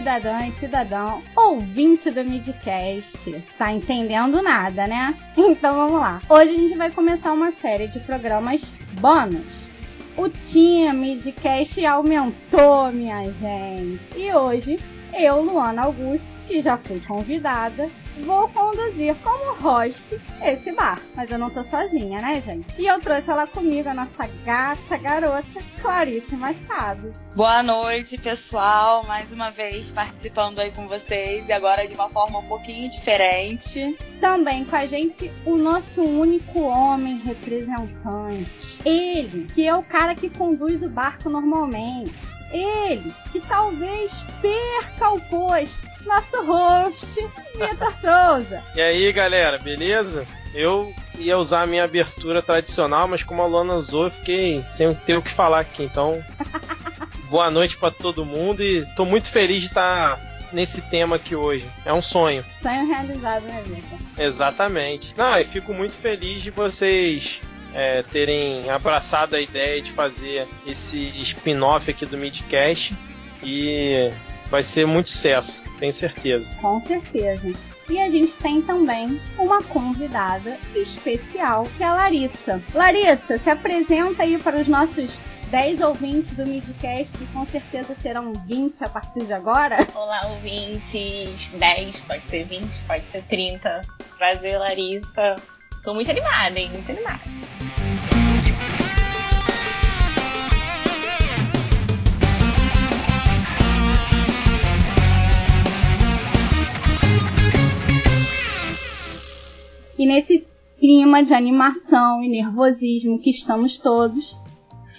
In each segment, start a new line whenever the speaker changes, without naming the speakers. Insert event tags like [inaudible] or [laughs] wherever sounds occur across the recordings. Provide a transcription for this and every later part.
cidadã e cidadão ouvinte do Midcast. Tá entendendo nada, né? [laughs] Então vamos lá. Hoje a gente vai começar uma série de programas bônus. O time Midcast aumentou, minha gente. E hoje, eu, Luana Augusto, que já fui convidada, vou conduzir como host esse bar. Mas eu não tô sozinha, né, gente? E eu trouxe ela comigo, a nossa gata garota, Clarice Machado.
Boa noite, pessoal. Mais uma vez participando aí com vocês e agora de uma forma um pouquinho diferente.
Também com a gente o nosso único homem representante. Ele, que é o cara que conduz o barco normalmente. Ele, que talvez perca o posto nosso host, Vitor Souza. [laughs]
E aí, galera, beleza? Eu ia usar a minha abertura tradicional, mas como a Luana usou, eu fiquei sem ter o que falar aqui. Então, [laughs] boa noite para todo mundo e tô muito feliz de estar nesse tema aqui hoje. É um sonho.
Sonho realizado, né, Vitor?
Exatamente. Não, eu fico muito feliz de vocês é, terem abraçado a ideia de fazer esse spin-off aqui do Midcast. E vai ser muito sucesso, tenho certeza.
Com certeza. E a gente tem também uma convidada especial, que é a Larissa. Larissa, se apresenta aí para os nossos 10 ouvintes do Midcast, que com certeza serão 20 a partir de agora.
Olá, ouvintes. 10, pode ser 20, pode ser 30. Prazer, Larissa. Tô muito animada, hein? Muito animada.
E nesse clima de animação e nervosismo que estamos todos,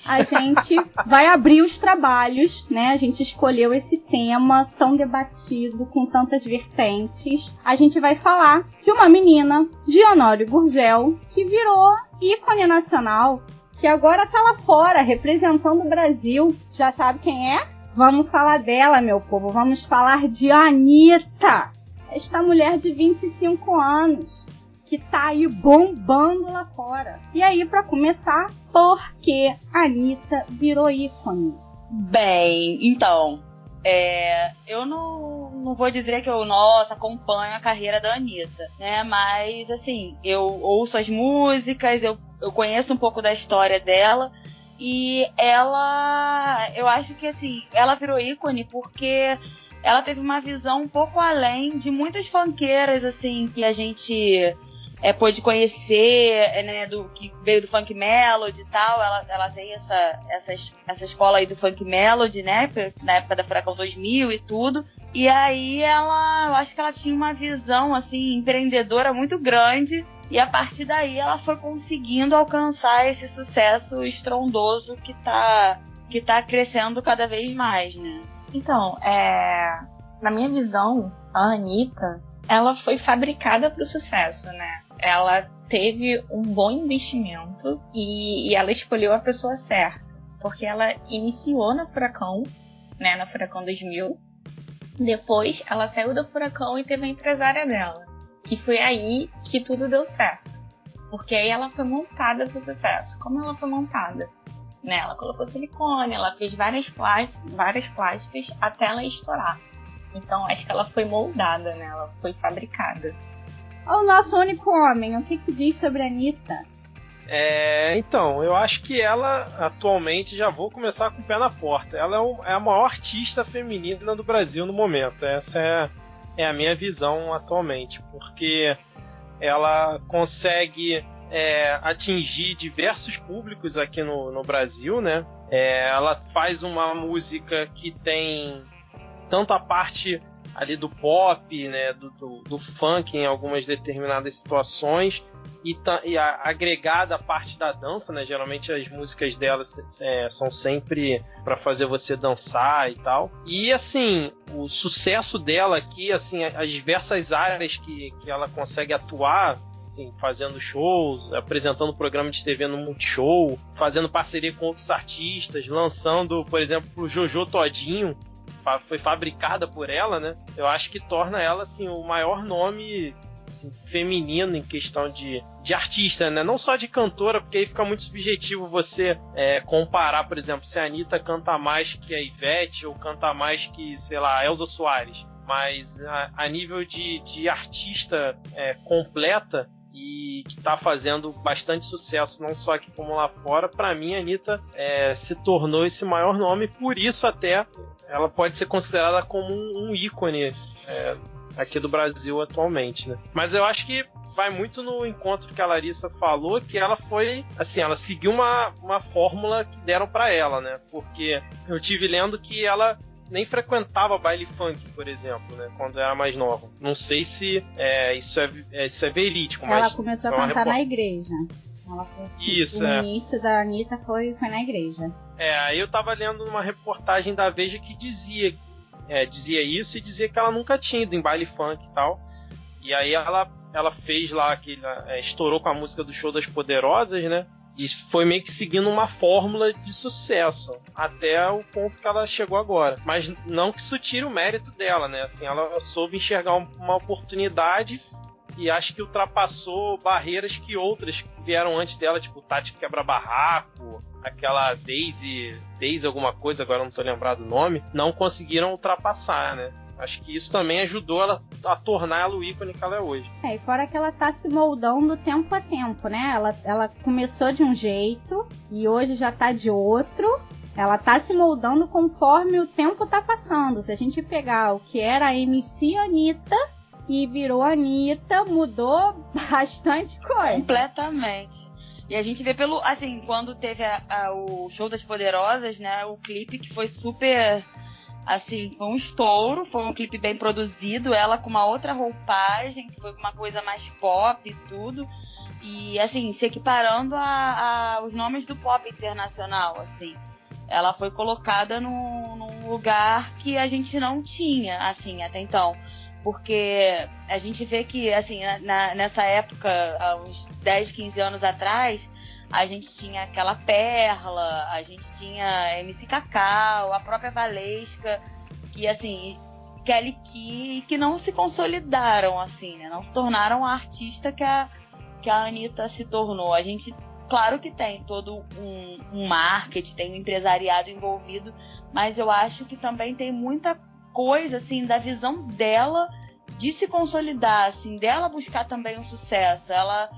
a [laughs] gente vai abrir os trabalhos, né? A gente escolheu esse tema tão debatido, com tantas vertentes. A gente vai falar de uma menina, de Honório Gurgel, que virou ícone nacional, que agora tá lá fora, representando o Brasil. Já sabe quem é? Vamos falar dela, meu povo. Vamos falar de Anitta. Esta mulher de 25 anos que tá aí bombando lá fora. E aí, para começar, por que Anitta virou ícone?
Bem, então, é, eu não, não vou dizer que eu, nossa, acompanho a carreira da Anitta, né? Mas, assim, eu ouço as músicas, eu, eu conheço um pouco da história dela. E ela, eu acho que, assim, ela virou ícone porque ela teve uma visão um pouco além de muitas funkeiras, assim, que a gente é, pôde conhecer, é, né, do que veio do funk melody e tal. Ela, ela tem essa, essa, essa escola aí do funk melody, né, na época da Furacão 2000 e tudo. E aí ela, eu acho que ela tinha uma visão assim empreendedora muito grande e a partir daí ela foi conseguindo alcançar esse sucesso estrondoso que tá que tá crescendo cada vez mais, né?
Então, é, na minha visão, a Anitta, ela foi fabricada para o sucesso, né? Ela teve um bom investimento e, e, ela escolheu a pessoa certa, porque ela iniciou na Furacão, né, na Furacão 2000. Depois, ela saiu da Furacão e teve a empresária dela, que foi aí que tudo deu certo, porque aí ela foi montada para o sucesso. Como ela foi montada? Né, ela colocou silicone, ela fez várias, plásticas, várias plásticas até ela estourar. Então, acho que ela foi moldada, né? Ela foi fabricada
o nosso único homem, o que, que diz sobre a Anitta?
É, então, eu acho que ela atualmente já vou começar com o pé na porta. Ela é, é a maior artista feminina do Brasil no momento. Essa é, é a minha visão atualmente, porque ela consegue é, atingir diversos públicos aqui no, no Brasil, né? É, ela faz uma música que tem tanto a parte ali do pop, né, do, do, do funk em algumas determinadas situações e, e agregada a parte da dança, né? Geralmente as músicas dela é, são sempre para fazer você dançar e tal. E assim, o sucesso dela aqui, assim, as diversas áreas que, que ela consegue atuar, assim, fazendo shows, apresentando programa de TV no Multishow, fazendo parceria com outros artistas, lançando, por exemplo, o Jojo Todinho, foi fabricada por ela, né? Eu acho que torna ela assim o maior nome assim, feminino em questão de, de artista, né? Não só de cantora, porque aí fica muito subjetivo você é, comparar, por exemplo, se a Anitta canta mais que a Ivete ou canta mais que, sei lá, a Elza Soares. Mas a, a nível de, de artista é, completa, e que está fazendo bastante sucesso, não só aqui como lá fora. Para mim, a Anitta é, se tornou esse maior nome, por isso até ela pode ser considerada como um, um ícone é, aqui do Brasil atualmente, né? Mas eu acho que vai muito no encontro que a Larissa falou, que ela foi, assim, ela seguiu uma, uma fórmula que deram para ela, né? Porque eu tive lendo que ela nem frequentava baile funk, por exemplo, né? Quando era mais nova. Não sei se é, isso, é, é, isso é verídico,
ela
mas.
Ela começou a cantar report... na igreja. Ela foi,
isso,
o
é.
início da Anitta foi, foi na igreja.
É, aí eu tava lendo uma reportagem da Veja que dizia, é, dizia isso e dizia que ela nunca tinha ido em baile funk e tal. E aí ela, ela fez lá, aquele, é, estourou com a música do Show das Poderosas, né? E foi meio que seguindo uma fórmula de sucesso até o ponto que ela chegou agora. Mas não que isso tire o mérito dela, né? Assim, ela soube enxergar uma oportunidade e acho que ultrapassou barreiras que outras vieram antes dela, tipo Tati Quebra Barraco, aquela Daisy, Daisy alguma coisa, agora não tô lembrado o nome, não conseguiram ultrapassar, né? Acho que isso também ajudou ela a tornar ela o ícone que ela é hoje.
É, e fora que ela tá se moldando tempo a tempo, né? Ela, ela começou de um jeito e hoje já tá de outro. Ela tá se moldando conforme o tempo tá passando. Se a gente pegar o que era a MC Anitta e virou Anitta, mudou [laughs] bastante coisa.
Completamente. E a gente vê pelo. Assim, quando teve a, a, o Show das Poderosas, né? O clipe que foi super Assim, foi um estouro, foi um clipe bem produzido, ela com uma outra roupagem, que foi uma coisa mais pop e tudo. E assim, se equiparando a, a os nomes do pop internacional, assim. Ela foi colocada num, num lugar que a gente não tinha, assim, até então porque a gente vê que, assim, na, nessa época, há uns 10, 15 anos atrás, a gente tinha aquela Perla, a gente tinha MC Cacau, a própria Valesca, que assim, Kelly Key, que não se consolidaram assim, né? Não se tornaram a artista que a, que a Anitta se tornou. A gente, claro que tem todo um, um marketing, tem um empresariado envolvido, mas eu acho que também tem muita coisa assim da visão dela de se consolidar, assim, dela buscar também um sucesso. Ela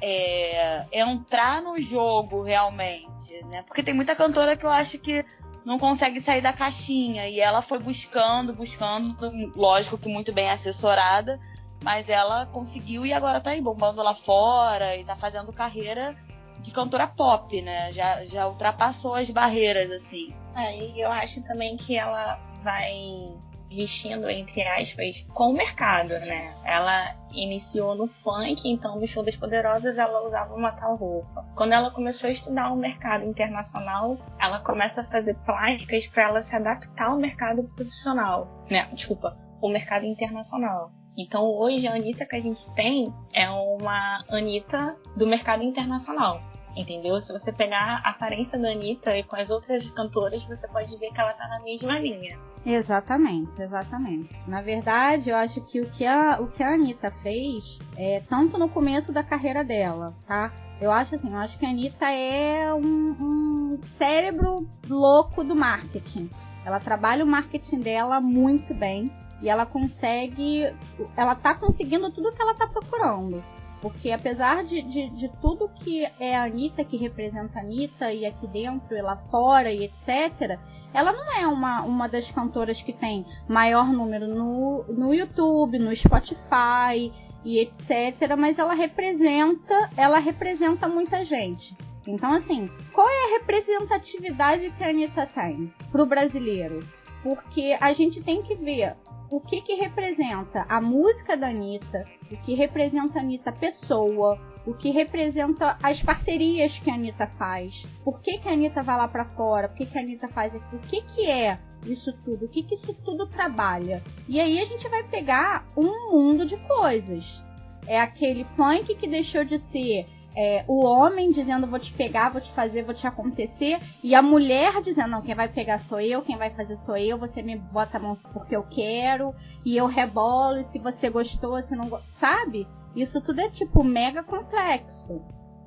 é, entrar no jogo realmente, né? Porque tem muita cantora que eu acho que não consegue sair da caixinha e ela foi buscando, buscando, lógico que muito bem assessorada, mas ela conseguiu e agora tá aí bombando lá fora e tá fazendo carreira de cantora pop, né? Já, já ultrapassou as barreiras, assim.
É, e eu acho também que ela vai se vestindo, entre aspas, com o mercado, né? Ela iniciou no funk, então no Show das Poderosas ela usava uma tal roupa. Quando ela começou a estudar o mercado internacional, ela começa a fazer plásticas para ela se adaptar ao mercado profissional, né? Desculpa, o mercado internacional. Então hoje a Anitta que a gente tem é uma Anitta do mercado internacional. Entendeu? Se você pegar a aparência da Anitta e com as outras cantoras, você pode ver que ela tá na mesma linha.
Exatamente, exatamente. Na verdade, eu acho que o que a, o que a Anitta fez, é, tanto no começo da carreira dela, tá? Eu acho assim, eu acho que a Anitta é um, um cérebro louco do marketing. Ela trabalha o marketing dela muito bem e ela consegue, ela tá conseguindo tudo que ela tá procurando. Porque apesar de, de, de, tudo que é a Anitta, que representa a Anitta, e aqui dentro e lá fora e etc., ela não é uma, uma das cantoras que tem maior número no, no YouTube, no Spotify e etc., mas ela representa, ela representa muita gente. Então, assim, qual é a representatividade que a Anitta tem pro brasileiro? Porque a gente tem que ver o que que representa a música da Anitta, o que representa a Anitta pessoa, o que representa as parcerias que a Anitta faz, por que, que a Anitta vai lá para fora, por que, que a Anitta faz aqui, o que, que é isso tudo, o que, que isso tudo trabalha. E aí a gente vai pegar um mundo de coisas. É aquele funk que deixou de ser é, o homem dizendo vou te pegar, vou te fazer, vou te acontecer, e a mulher dizendo não, quem vai pegar sou eu, quem vai fazer sou eu, você me bota a mão porque eu quero, e eu rebolo, e se você gostou, se não gostou, sabe? Isso tudo é tipo mega complexo.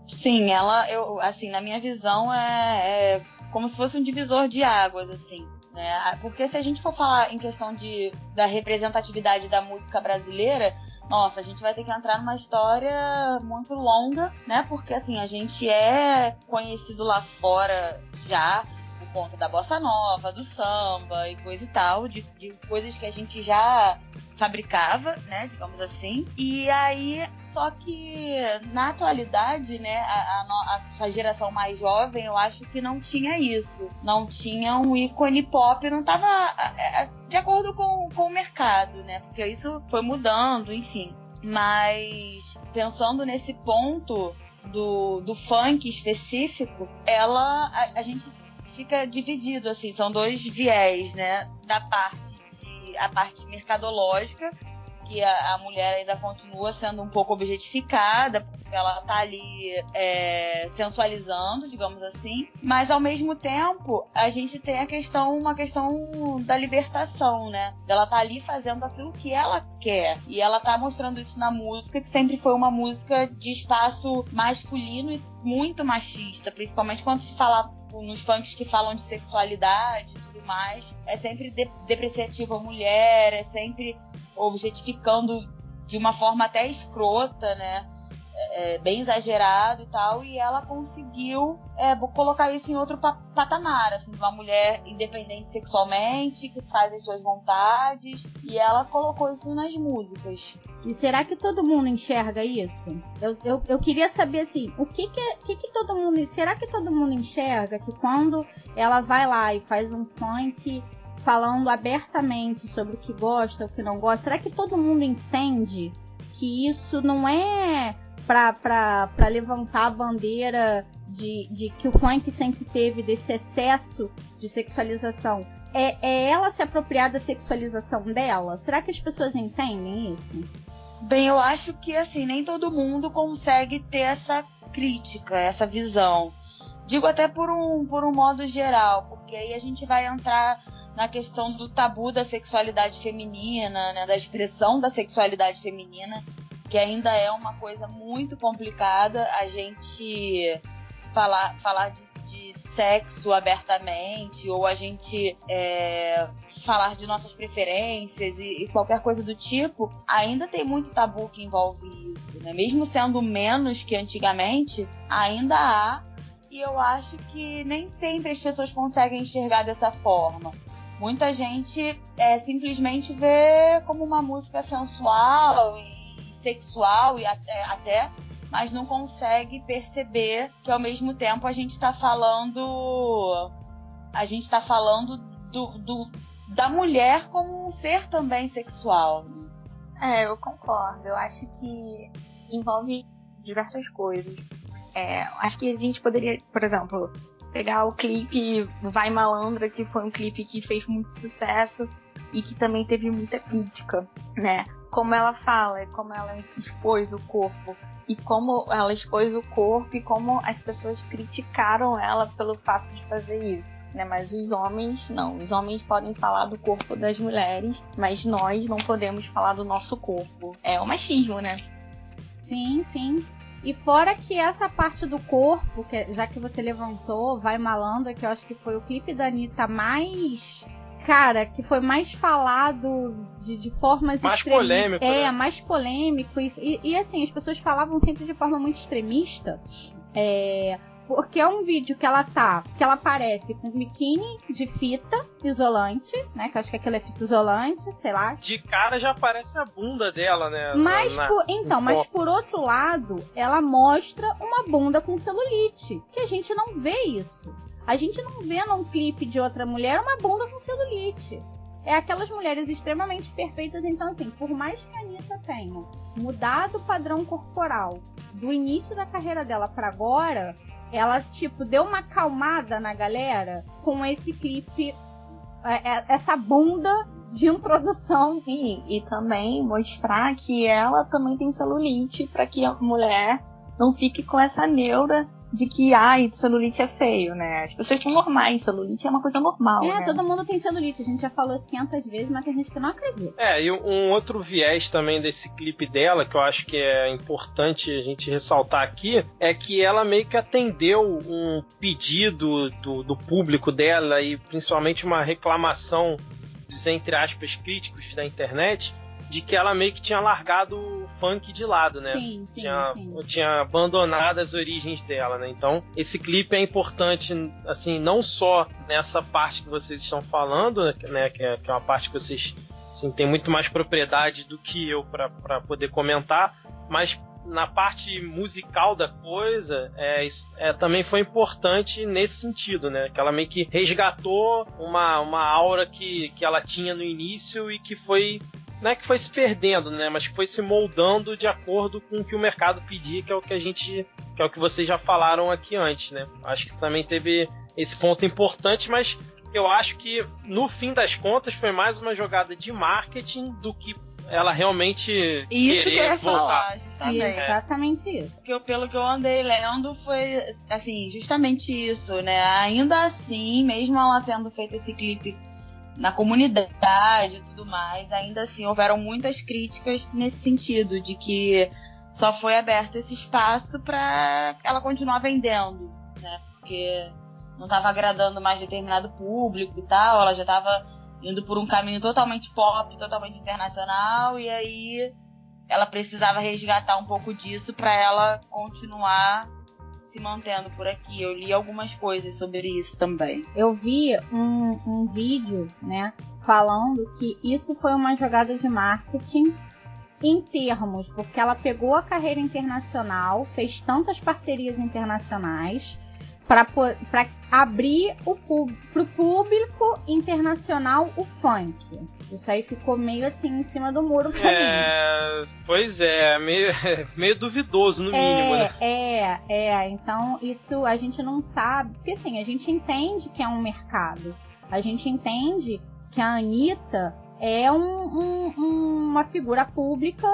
Sim, ela, eu, assim, na minha visão é, é como se fosse um divisor de águas, assim. Né? Porque se a gente for falar em questão de, da representatividade da música brasileira, nossa, a gente vai ter que entrar numa história muito longa, né? Porque assim, a gente é conhecido lá fora já por conta da bossa nova, do samba e coisa e tal, de, de coisas que a gente já fabricava, né, digamos assim. E aí, só que na atualidade, né, a, a, essa geração mais jovem, eu acho que não tinha isso. Não tinha um ícone pop, não estava de acordo com, com o mercado, né, porque isso foi mudando, enfim. Mas pensando nesse ponto do, do funk específico, ela a, a gente fica dividido assim, são dois viés, né, da parte a parte mercadológica, que a, a, mulher ainda continua sendo um pouco objetificada, porque ela tá ali é, sensualizando, digamos assim, mas ao mesmo tempo a gente tem a questão, uma questão da libertação, né? Ela tá ali fazendo aquilo que ela quer. E ela tá mostrando isso na música, que sempre foi uma música de espaço masculino e muito machista, principalmente quando se fala nos funks que falam de sexualidade mais, é sempre de depreciativo a mulher, é sempre objetificando de uma forma até escrota, né? É, é, bem exagerado e tal, e ela conseguiu é, colocar isso em outro patamar, assim, uma mulher independente sexualmente, que faz as suas vontades, e ela colocou isso nas músicas.
E será que todo mundo enxerga isso? Eu, eu, eu queria saber, assim, o que que, que que todo mundo... Será que todo mundo enxerga que quando ela vai lá e faz um funk falando abertamente sobre o que gosta, o que não gosta, será que todo mundo entende que isso não é para levantar a bandeira de, de que o funk sempre teve desse excesso de sexualização. É, é ela se apropriar da sexualização dela? Será que as pessoas entendem isso?
Bem, eu acho que assim, nem todo mundo consegue ter essa crítica, essa visão. Digo até por um, por um modo geral, porque aí a gente vai entrar na questão do tabu da sexualidade feminina, né, da expressão da sexualidade feminina, que ainda é uma coisa muito complicada a gente falar, falar de, de sexo abertamente ou a gente é, falar de nossas preferências e, e, qualquer coisa do tipo, ainda tem muito tabu que envolve isso, né? Mesmo sendo menos que antigamente, ainda há e eu acho que nem sempre as pessoas conseguem enxergar dessa forma. Muita gente é, simplesmente vê como uma música sensual e sexual e até, até mas não consegue perceber que ao mesmo tempo a gente está falando a gente está falando do, do, da mulher como um ser também sexual.
É, eu concordo. Eu acho que envolve diversas coisas. É, acho que a gente poderia, por exemplo, pegar o clipe Vai Malandra, que foi um clipe que fez muito sucesso e que também teve muita crítica, né? Como ela fala, como ela expôs o corpo e como ela expôs o corpo e como as pessoas criticaram ela pelo fato de fazer isso, né? Mas os homens não, os homens podem falar do corpo das mulheres, mas nós não podemos falar do nosso corpo. É o machismo, né?
Sim, sim. E fora que essa parte do corpo, que já que você levantou, vai malandra, que eu acho que foi o clipe da Anitta mais cara, que foi mais falado de, de formas
mais polêmico,
é,
né?
mais polêmico e, e, e, assim as pessoas falavam sempre de forma muito extremista. É, porque é um vídeo que ela tá, que ela aparece com biquíni de fita isolante, né? Que eu acho que aquilo é fita isolante, sei lá.
De cara já aparece a bunda dela, né?
Mas na, por, então, mas por outro lado, ela mostra uma bunda com celulite, que a gente não vê isso. A gente não vê num clipe de outra mulher uma bunda com celulite. É aquelas mulheres extremamente perfeitas, então assim, por mais que a Anitta tenha mudado o padrão corporal do início da carreira dela para agora, ela tipo deu uma acalmada na galera com esse clipe, é, é, essa bunda de introdução.
Sim, e também mostrar que ela também tem celulite para que a mulher não fique com essa neura de que, ai, celulite é feio, né? As pessoas são normais, celulite é uma coisa normal.
É,
né?
todo mundo tem celulite, a gente já falou isso 500 vezes, mas tem gente que não acredita.
É, e um outro viés também desse clipe dela, que eu acho que é importante a gente ressaltar aqui, é que ela meio que atendeu um pedido do, do público dela e principalmente uma reclamação dos, entre aspas, críticos da internet, de que ela meio que tinha largado o funk de lado, né?
Sim, sim,
tinha,
sim.
tinha abandonado as origens dela, né? Então, esse clipe é importante, assim, não só nessa parte que vocês estão falando, né? Que é, que é uma parte que vocês assim, têm muito mais propriedade do que eu para poder comentar, mas na parte musical da coisa, é, é, também foi importante nesse sentido, né? Que ela meio que resgatou uma, uma aura que, que ela tinha no início e que foi não é que foi se perdendo, né? Mas que foi se moldando de acordo com o que o mercado pedia, que é o que a gente. que é o que vocês já falaram aqui antes, né? Acho que também teve esse ponto importante, mas eu acho que no fim das contas foi mais uma jogada de marketing do que ela realmente
Isso que eu ia
voltar.
falar, justamente.
É. Exatamente isso.
Porque eu- pelo que eu andei lendo, foi assim, justamente isso, né? Ainda assim, mesmo ela tendo feito esse clipe na comunidade e tudo mais, ainda assim houveram muitas críticas nesse sentido, de que só foi aberto esse espaço pra ela continuar vendendo, né? Porque não tava agradando mais determinado público e tal, ela já tava indo por um caminho totalmente pop, totalmente internacional, e aí ela precisava resgatar um pouco disso pra ela continuar se mantendo por aqui. Eu li algumas coisas sobre isso também.
Eu vi um, um vídeo, né, falando que isso foi uma jogada de marketing em termos, porque ela pegou a carreira internacional, fez tantas parcerias internacionais para abrir o para o público internacional o funk. Isso aí ficou meio assim em cima do muro pra mim.
É, pois é, meio, [laughs] meio duvidoso no mínimo, né?
É, é. Então isso a gente não sabe. Porque assim, a gente entende que é um mercado. A gente entende que a Anitta é um, um, uma figura pública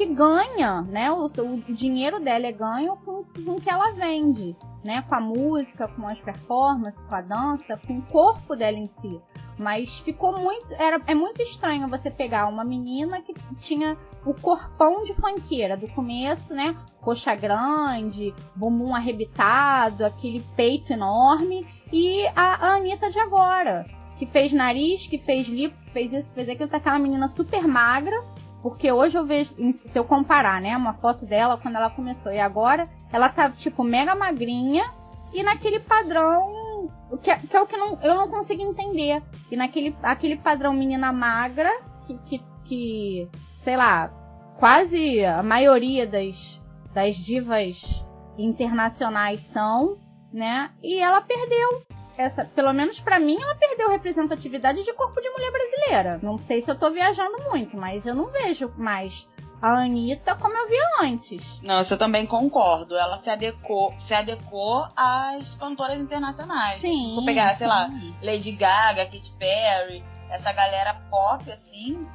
que ganha, né? O, o dinheiro dela é ganho com, o que ela vende, né? Com a música, com as performances, com a dança, com o corpo dela em si. Mas ficou muito. Era, é muito estranho você pegar uma menina que tinha o corpão de funkeira do começo, né? Coxa grande, bumbum arrebitado, aquele peito enorme. E a, a Anitta de agora, que fez nariz, que fez lipo, que fez isso, que fez aquilo, tá aquela menina super magra. Porque hoje eu vejo, se eu comparar, né, uma foto dela quando ela começou e agora, ela tá, tipo, mega magrinha e naquele padrão que, que é o que não, eu não consigo entender. E naquele aquele padrão menina magra, que, que, que, sei lá, quase a maioria das, das divas internacionais são, né? E ela perdeu. Essa, pelo menos pra mim, ela perdeu representatividade de corpo de mulher brasileira. Não sei se eu tô viajando muito, mas eu não vejo mais a Anitta como eu via antes.
Não, eu também concordo. Ela se adequou, se adequou às cantoras internacionais.
Sim,
se for pegar, sei lá,
sim.
Lady Gaga, Katy Perry, essa galera pop, assim,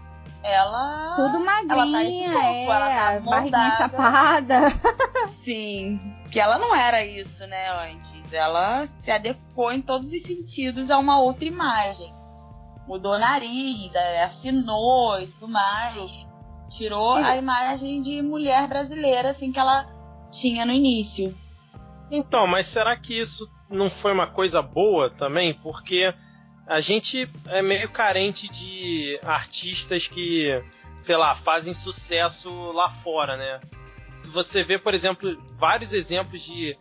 ela.
Tudo magrinha,
ela tá esse corpo,
é,
ela tá
barriguinha
moldada.
chapada. [laughs]
Sim. Que ela não era isso, né, antes. Ela se adequou em todos os sentidos a uma outra imagem. Mudou o nariz, é, afinou e tudo mais. Tirou a imagem de mulher brasileira, assim, que ela tinha no início.
Então, mas será que isso não foi uma coisa boa também? Porque a gente é meio carente de artistas que, sei lá, fazem sucesso lá fora, né? Você vê, por exemplo, vários exemplos de,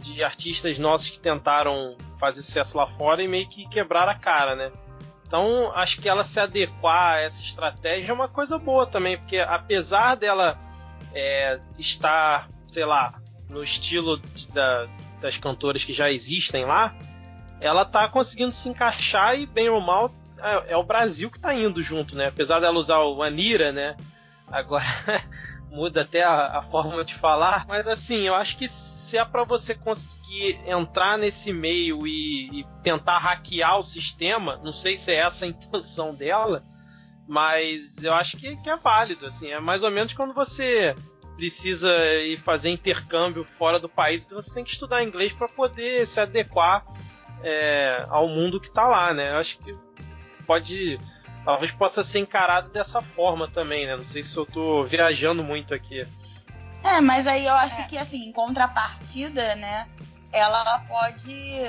de artistas nossos que tentaram fazer sucesso lá fora e meio que quebraram a cara, né? Então, acho que ela se adequar a essa estratégia é uma coisa boa também, porque apesar dela é, estar, sei lá, no estilo de- da- das cantoras que já existem lá, ela tá conseguindo se encaixar e, bem ou mal, é, é o Brasil que tá indo junto, né? Apesar dela usar o Anira, né? Agora [laughs] muda até a, a forma de falar, mas assim, eu acho que se é pra você conseguir entrar nesse meio e, e tentar hackear o sistema, não sei se é essa a [laughs] intenção dela, mas eu acho que, que é válido, assim, é mais ou menos quando você precisa ir fazer intercâmbio fora do país, então você tem que estudar inglês para poder se adequar é, ao mundo que está lá, né? Eu acho que pode talvez possa ser encarado dessa forma também, né? Não sei se eu estou viajando muito aqui.
É, mas aí eu acho é. que assim, em contrapartida, né? Ela pode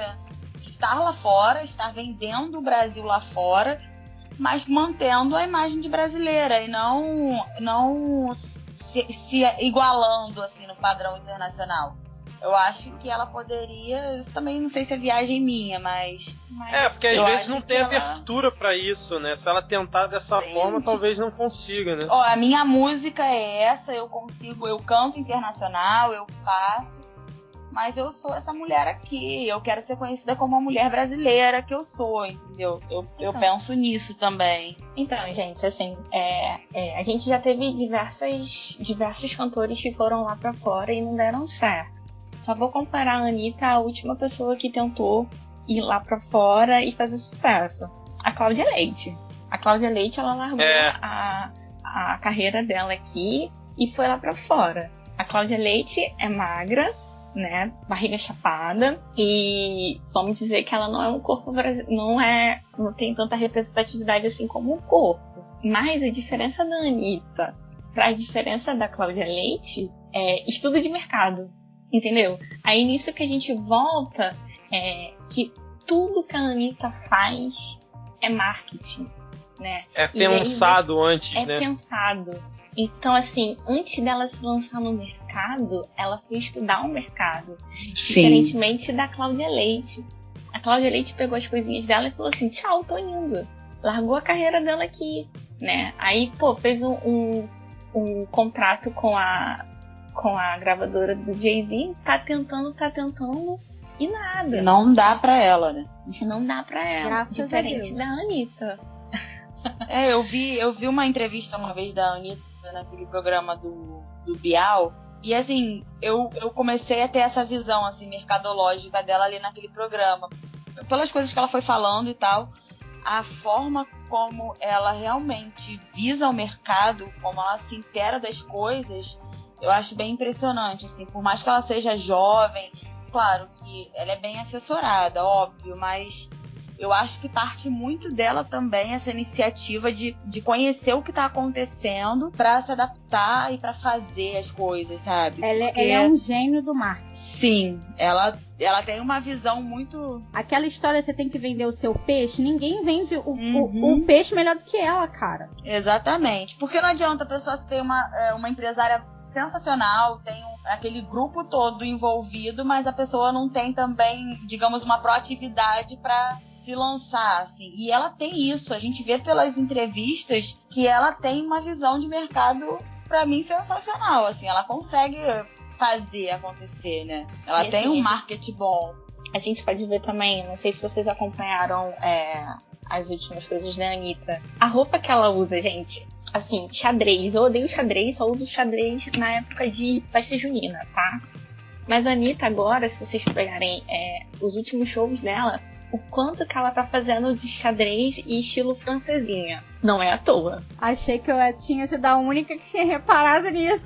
estar lá fora, estar vendendo o Brasil lá fora, mas mantendo a imagem de brasileira e não não se, se igualando assim no padrão internacional. Eu acho que ela poderia. Isso também não sei se é viagem minha, mas. mas
é, porque às vezes não tem ela... abertura para isso, né? Se ela tentar dessa Sim, forma, talvez não consiga, né?
Ó, a minha música é essa, eu consigo, eu canto internacional, eu faço. Mas eu sou essa mulher aqui. Eu quero ser conhecida como uma mulher brasileira que eu sou, entendeu? Eu, então, eu penso nisso também.
Então, gente, assim, é, é, a gente já teve diversas, diversos cantores que foram lá para fora e não deram certo. Só vou comparar a Anitta à última pessoa que tentou ir lá para fora e fazer sucesso. A Cláudia Leite. A Cláudia Leite, ela largou é. a, a carreira dela aqui e foi lá para fora. A Cláudia Leite é magra, né? Barriga chapada. E vamos dizer que ela não é um corpo não é. não tem tanta representatividade assim como um corpo. Mas a diferença da Anitta para a diferença da Cláudia Leite é estudo de mercado entendeu? Aí nisso que a gente volta é que tudo que a Anitta faz é marketing, né?
É pensado aí, antes,
é
né?
É pensado. Então, assim, antes dela se lançar no mercado, ela foi estudar o mercado. Sim. Diferentemente da Cláudia Leite. A Cláudia Leite pegou as coisinhas dela e falou assim: tchau, tô indo. Largou a carreira dela aqui, né? Aí, pô, fez um, um, um contrato com a com a gravadora do Jay-Z, tá tentando, tá tentando e nada.
Não dá pra ela, né?
Não dá pra ela. Graças diferente da Anitta.
É, eu vi, eu vi uma entrevista uma vez da Anitta naquele programa do, do Bial. E assim, eu, eu comecei a ter essa visão assim, mercadológica dela ali naquele programa. Pelas coisas que ela foi falando e tal, a forma como ela realmente visa o mercado, como ela se intera das coisas, eu acho bem impressionante, assim, por mais que ela seja jovem, claro que ela é bem assessorada, óbvio, mas eu acho que parte muito dela também essa iniciativa de, de conhecer o que está acontecendo para se adaptar e para fazer as coisas, sabe?
Ela, é, Porque... ela, é um gênio do marketing.
Sim, ela, ela tem uma visão muito.
Aquela história você tem que vender o seu peixe, ninguém vende o, uhum. o, o peixe melhor do que ela, cara.
Exatamente. Porque não adianta a pessoa ter uma, é, uma empresária sensacional, tem um, aquele grupo todo envolvido, mas a pessoa não tem também, digamos, uma proatividade para se lançar, assim. E ela tem isso, a gente vê pelas entrevistas que ela tem uma visão de mercado para mim sensacional, assim, ela consegue fazer acontecer, né? Ela e, tem assim, um marketing bom.
A gente pode ver também, não sei se vocês acompanharam é, as últimas coisas da Anitta. A roupa que ela usa, gente, assim, xadrez. Eu odeio xadrez, só uso xadrez na época de festa junina, tá? Mas a Anitta agora, se vocês pegarem é, os últimos shows dela, o quanto que ela tá fazendo de xadrez e estilo francesinha. Não é à toa.
Achei que eu tinha sido a única que tinha reparado nisso.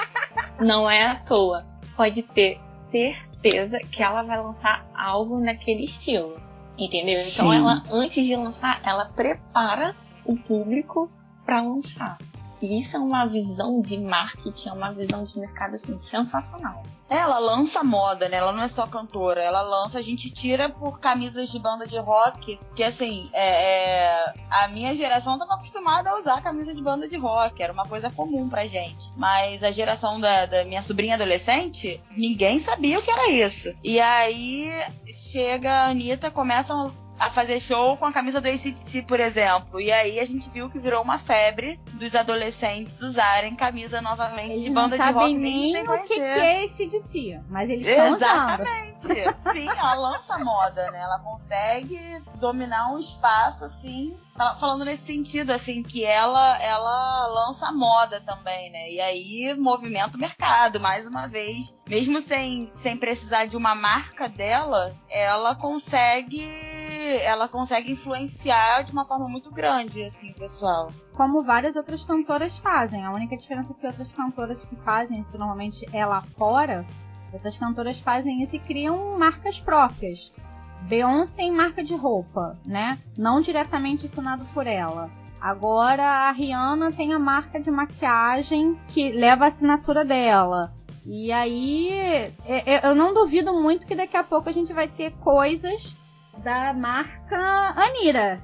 [laughs]
Não é à toa. Pode ter certeza que ela vai lançar algo naquele estilo. Entendeu? Então Sim. Então ela, antes de lançar, ela prepara o público para lançar. E isso é uma visão de marketing, é uma visão de mercado assim sensacional.
Ela lança moda, né? Ela não é só cantora, ela lança, a gente tira por camisas de banda de rock, que assim, é, é, a minha geração estava acostumada a usar camisa de banda de rock, era uma coisa comum pra gente. Mas a geração da, da minha sobrinha adolescente, ninguém sabia o que era isso. E aí chega a Anitta, começa a fazer show com a camisa do ACDC, por exemplo. E aí a gente viu que virou uma febre dos adolescentes usarem camisa novamente
eles
de banda de rock.
Sabem nem o que, que é ACDC, mas eles estão
Exatamente. Sim, ela lança moda, né? Ela consegue dominar um espaço assim tava falando nesse sentido, assim, que ela ela lança moda também, né? E aí movimenta o mercado, mais uma vez. Mesmo sem, sem precisar de uma marca dela, ela consegue ela consegue influenciar de uma forma muito grande, assim, pessoal.
Como várias outras cantoras fazem. A única diferença é que outras cantoras que fazem isso normalmente é lá fora, essas cantoras fazem isso e criam marcas próprias. Beyoncé tem marca de roupa, né? Não diretamente ensinado por ela. Agora a Rihanna tem a marca de maquiagem que leva a assinatura dela. E aí é, é, eu não duvido muito que daqui a pouco a gente vai ter coisas da marca Anira.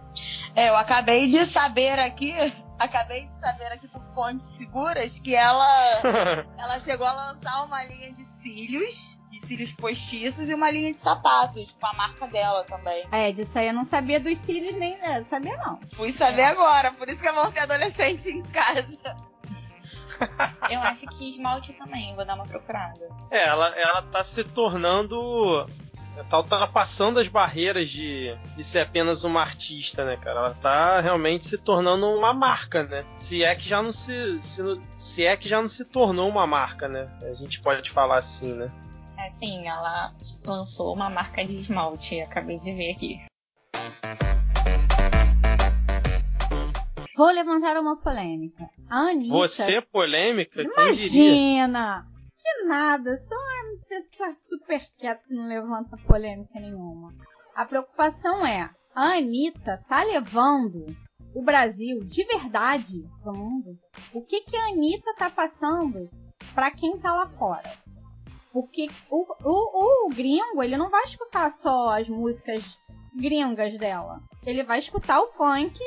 É, eu acabei de saber aqui, [laughs] acabei de saber aqui por fontes seguras que ela [laughs] ela chegou a lançar uma linha de cílios de cílios postiços e uma linha de sapatos com a marca dela também.
É, disso aí eu não sabia dos cílios nem né, sabia não.
Fui saber é. agora, por isso que eu vou ser adolescente em casa. [laughs]
Eu acho que esmalte também, vou dar uma procurada.
É, ela, ela tá se tornando tá ultrapassando as barreiras de, de ser apenas uma artista, né, cara? Ela tá realmente se tornando uma marca, né? Se é que já não se, se, se é que já não se tornou uma marca, né? A gente pode falar assim, né?
É, sim, ela lançou uma marca de esmalte, acabei de ver aqui.
Vou levantar uma polêmica. A Anitta.
Você é polêmica?
Imagina! Que nada, só uma pessoa super quieta que não levanta polêmica nenhuma. A preocupação é: a Anitta tá levando o Brasil de verdade pro mundo? O que, que a Anitta tá passando para quem tá lá fora? Porque o, o, o gringo, ele não vai escutar só as músicas gringas dela. Ele vai escutar o funk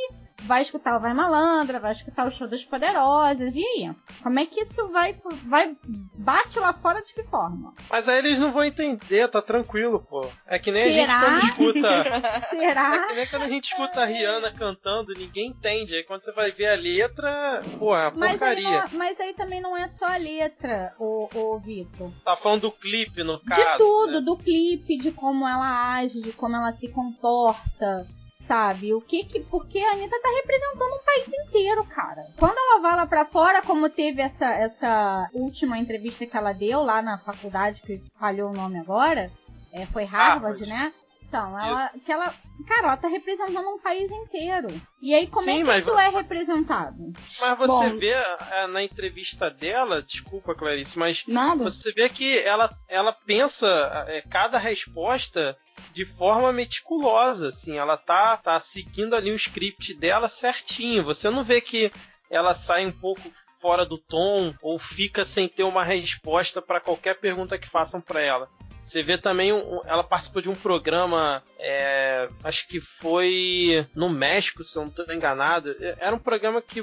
vai escutar o Vai Malandra, vai escutar o Show das Poderosas, e aí? Como é que isso vai, vai bate lá fora de que forma?
Mas aí eles não vão entender, tá tranquilo, pô. É que nem Será? a gente quando escuta... [laughs]
Será?
É que nem quando a gente escuta a Rihanna cantando, ninguém entende. Aí quando você vai ver a letra, pô, é mas porcaria.
Aí não, mas aí também não é só a letra, o, o Vitor.
Tá falando do clipe, no caso.
De tudo,
né?
do clipe, de como ela age, de como ela se comporta sabe? O que que. Porque a Anitta tá representando um país inteiro, cara. Quando ela vai lá pra fora, como teve essa, essa última entrevista que ela deu lá na faculdade, que falhou o nome agora, é, foi Harvard, Harvard. né? Então, ela, que ela, cara, ela tá representando um país inteiro. E aí, como Sim, é que isso é representado?
Mas você Bom, vê é, na entrevista dela, desculpa, Clarice, mas
nada.
você vê que ela, ela pensa é, cada resposta de forma meticulosa, assim, ela tá, tá seguindo ali o script dela certinho. Você não vê que ela sai um pouco fora do tom ou fica sem ter uma resposta para qualquer pergunta que façam para ela. Você vê também, um, ela participou de um programa, é, acho que foi no México, se eu não estou enganado. É, era um programa que,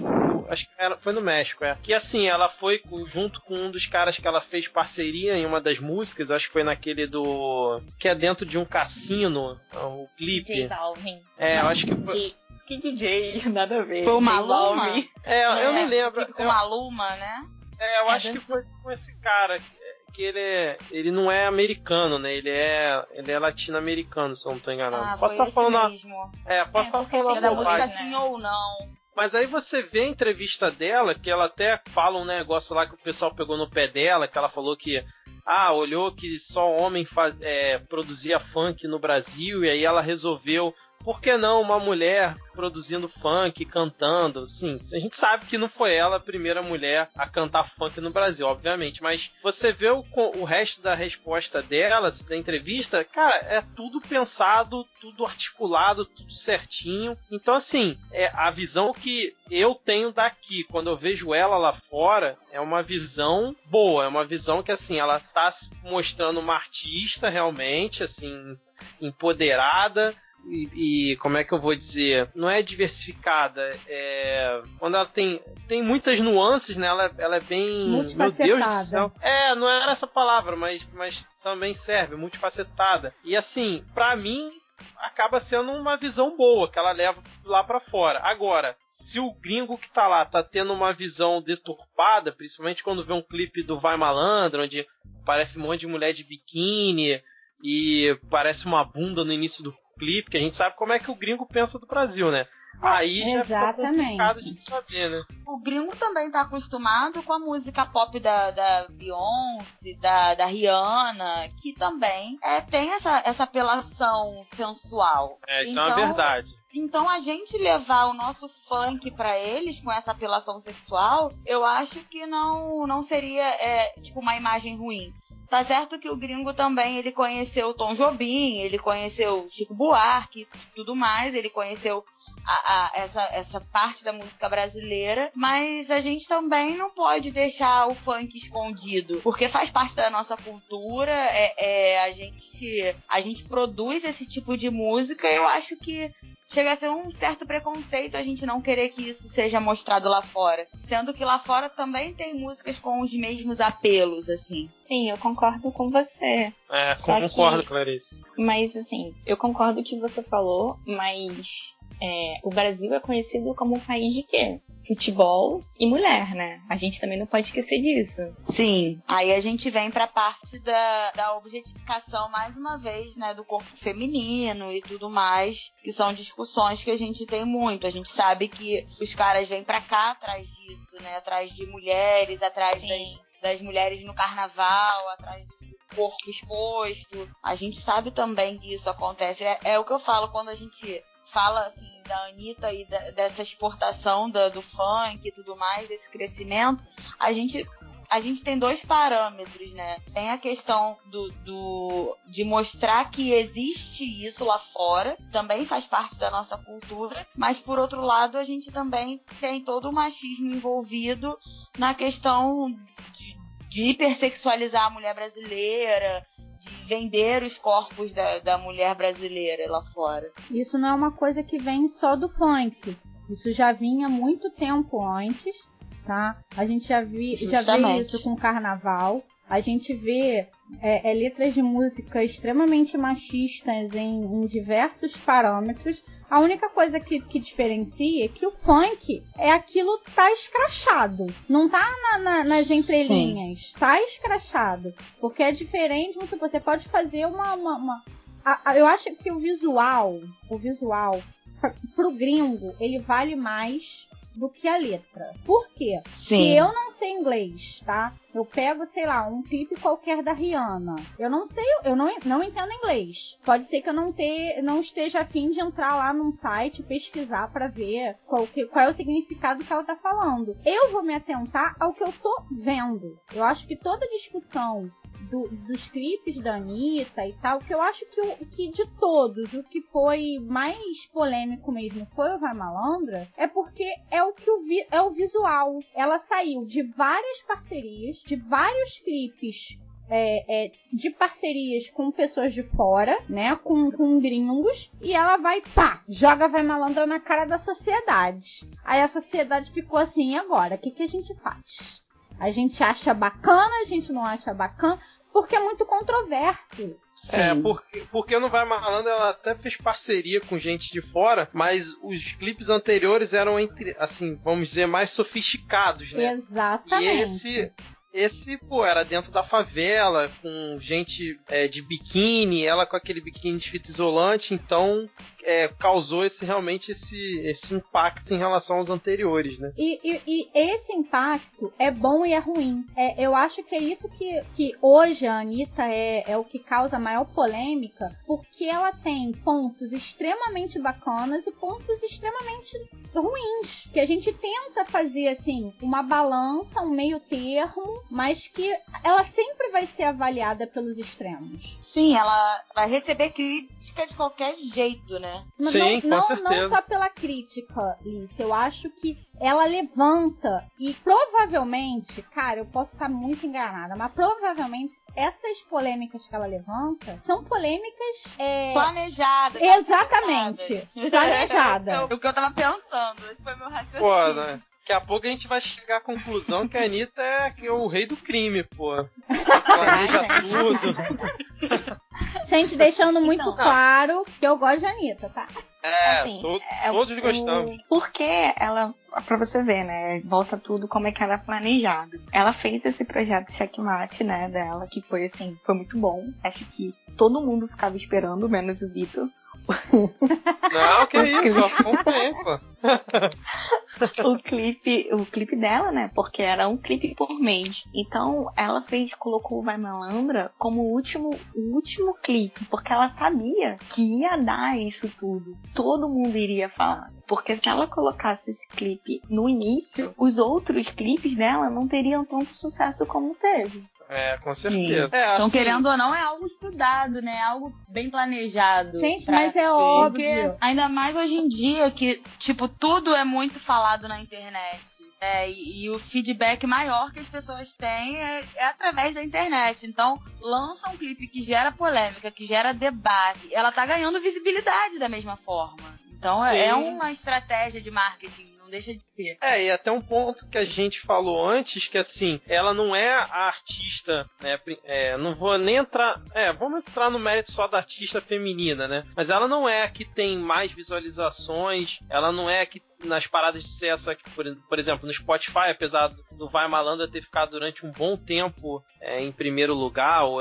acho que era, foi no México, é. Que assim, ela foi junto com um dos caras que ela fez parceria em uma das músicas, acho que foi naquele do. que é dentro de um cassino, o clipe.
DJ Balvin.
É, eu acho que foi.
Que DJ, [laughs] nada a ver.
Foi o Maluma?
É, eu não lembro.
Com o Maluma, né?
É, eu é, acho que foi com esse cara que ele é, ele não é americano, né? Ele é, ele é latino-americano, se eu não estou enganado.
Ah, posso estar tá falando mesmo.
É, posso estar é, tá falando
da música sim ou não.
Mas aí você vê a entrevista dela, que ela até fala um negócio lá que o pessoal pegou no pé dela, que ela falou que ah, olhou que só homem faz, é, produzia funk no Brasil e aí ela resolveu por que não uma mulher produzindo funk, cantando? Sim, a gente sabe que não foi ela a primeira mulher a cantar funk no Brasil, obviamente, mas você vê o, o resto da resposta dela, da entrevista, cara, é tudo pensado, tudo articulado, tudo certinho. Então, assim, é a visão que eu tenho daqui, quando eu vejo ela lá fora, é uma visão boa, é uma visão que, assim, ela tá se mostrando uma artista realmente, assim, empoderada, e, e, como é que eu vou dizer? Não é diversificada. É, quando ela tem, tem muitas nuances, né? Ela, ela é bem. Meu Deus do céu. É, não era essa palavra, mas, mas também serve, multifacetada. E assim, para mim, acaba sendo uma visão boa que ela leva lá para fora. Agora, se o gringo que tá lá tá tendo uma visão deturpada, principalmente quando vê um clipe do Vai Malandro, onde parece um monte de mulher de biquíni e parece uma bunda no início do clipe, que a gente sabe como é que o gringo pensa do Brasil, né? Aí já fica complicado de saber, né?
O gringo também tá acostumado com a música pop da, da Beyoncé, da, da Rihanna, que também é, tem essa, essa apelação sensual.
É, isso então, é uma então, verdade.
Então a gente levar o nosso funk para eles com essa apelação sexual, eu acho que não não seria é, tipo uma imagem ruim. Tá certo que o gringo também, ele conheceu Tom Jobim, ele conheceu Chico Buarque tudo mais, ele conheceu a, a, essa, essa parte da música brasileira, mas a gente também não pode deixar o funk escondido, porque faz parte da nossa cultura, é, é a, gente, a gente produz esse tipo de música, eu acho que chega a ser um certo preconceito a gente não querer que isso seja mostrado lá fora. Sendo que lá fora também tem músicas com os mesmos apelos, assim.
Sim, eu concordo com você.
É, Só concordo, que... Clarice.
Mas, assim, eu concordo com o que você falou, mas é, o Brasil é conhecido como um país de quê? Futebol e mulher, né? A gente também não pode esquecer disso.
Sim, aí a gente vem pra parte da, da objetificação, mais uma vez, né, do corpo feminino e tudo mais, que são discussões que a gente tem muito. A gente sabe que os caras vêm pra cá atrás disso, né? Atrás de mulheres, atrás das, das mulheres no carnaval, atrás do corpo exposto. A gente sabe também que isso acontece. É, é, o que eu falo quando a gente fala assim da Anitta e da, dessa exportação da, do funk e tudo mais, desse crescimento, a gente a gente tem dois parâmetros, né? Tem a questão do, do, de mostrar que existe isso lá fora, também faz parte da nossa cultura, mas por outro lado a gente também tem todo o machismo envolvido na questão de, de hipersexualizar a mulher brasileira, de vender os corpos da, da mulher brasileira lá fora.
Isso não é uma coisa que vem só do funk. Isso já vinha muito tempo antes, tá? A gente já, vi, já vê isso com carnaval. A gente vê é, é, letras de música extremamente machistas em, em diversos parâmetros. A única coisa que, que diferencia é que o funk é aquilo tá escrachado. Não tá na, na, nas entrelinhas. Sim. Tá escrachado. Porque é diferente. Você pode fazer uma. uma, uma a, a, eu acho que o visual, o visual, pra, pro gringo, ele vale mais do que a letra. Por quê? Sim. Se eu não sei inglês, tá? Eu pego, sei lá, um clipe qualquer da Rihanna. Eu não sei, eu não, não entendo inglês. Pode ser que eu não, ter, não esteja afim de entrar lá num site, pesquisar para ver qual, que, qual é o significado que ela tá falando. Eu vou me atentar ao que eu tô vendo. Eu acho que toda discussão do, dos clipes da Anitta e tal, que eu acho que, o, que de todos, o que foi mais polêmico mesmo foi o Vai Malandra, é porque é o que o vi, é o visual. Ela saiu de várias parcerias, de vários clipes é, é, de parcerias com pessoas de fora, né? Com, com gringos. E ela vai, pá, joga vai malandra na cara da sociedade. Aí a sociedade ficou assim, e agora? O que, que a gente faz? A gente acha bacana, a gente não acha bacana, porque é muito controverso.
Sim. É, porque, porque não vai malandro, ela até fez parceria com gente de fora, mas os clipes anteriores eram entre, assim, vamos dizer, mais sofisticados, né?
Exatamente.
E esse esse, pô, era dentro da favela, com gente é, de biquíni, ela com aquele biquíni de fita isolante, então é, causou esse realmente esse, esse impacto em relação aos anteriores, né?
E, e, e esse impacto é bom e é ruim. É, eu acho que é isso que, que hoje a Anitta é, é o que causa maior polêmica, porque ela tem pontos extremamente bacanas e pontos extremamente ruins. Que a gente tenta fazer assim, uma balança, um meio termo, mas que ela sempre vai ser avaliada pelos extremos.
Sim, ela vai receber crítica de qualquer jeito, né? Né?
Mas Sim,
não,
com certeza.
Não só pela crítica, Liz. Eu acho que ela levanta e provavelmente, cara, eu posso estar muito enganada, mas provavelmente essas polêmicas que ela levanta são polêmicas é...
planejadas.
Exatamente. Planejadas. [laughs]
É o que eu tava pensando. Esse foi meu raciocínio.
Pô, né? Daqui a pouco a gente vai chegar à conclusão que a Anitta é o rei do crime, pô. Planeja tudo.
Gente, deixando muito então, claro que eu gosto de Anitta, tá?
É, assim, to é, todos o, gostamos.
Porque ela, pra você ver, né? Volta tudo como é que era planejado. Ela fez esse projeto Checkmate, né, dela, que foi assim, foi muito bom. Acho que todo mundo ficava esperando, menos o Vitor. [laughs]
Não, que isso, acompanhei, pô. [laughs]
o clipe, o clipe dela, né? Porque era um clipe por mês. Então ela fez, colocou o Vai Malandra como o último, o último clipe, porque ela sabia que ia dar isso tudo. Todo mundo iria falar. Porque se ela colocasse esse clipe no início, os outros clipes dela não teriam tanto sucesso como teve.
É, com certeza.
É, então, assim... querendo ou não, é algo estudado, né? É algo bem planejado.
Gente, pra... mas é Sim. óbvio.
Porque ainda mais hoje em dia que, tipo, tudo é muito falado na internet. É, e, e, o feedback maior que as pessoas têm é, é, através da internet. Então, lança um clipe que gera polêmica, que gera debate. Ela tá ganhando visibilidade da mesma forma. Então, é, é uma estratégia de marketing deixa de ser.
É, e até um ponto que a gente falou antes, que assim, ela não é a artista, né? É, não vou nem entrar. É, vamos entrar no mérito só da artista feminina, né? Mas ela não é a que tem mais visualizações, ela não é a que nas paradas de sucesso aqui, por, por exemplo, no Spotify, apesar do Vai Malandra ter ficado durante um bom tempo é, em primeiro lugar, ou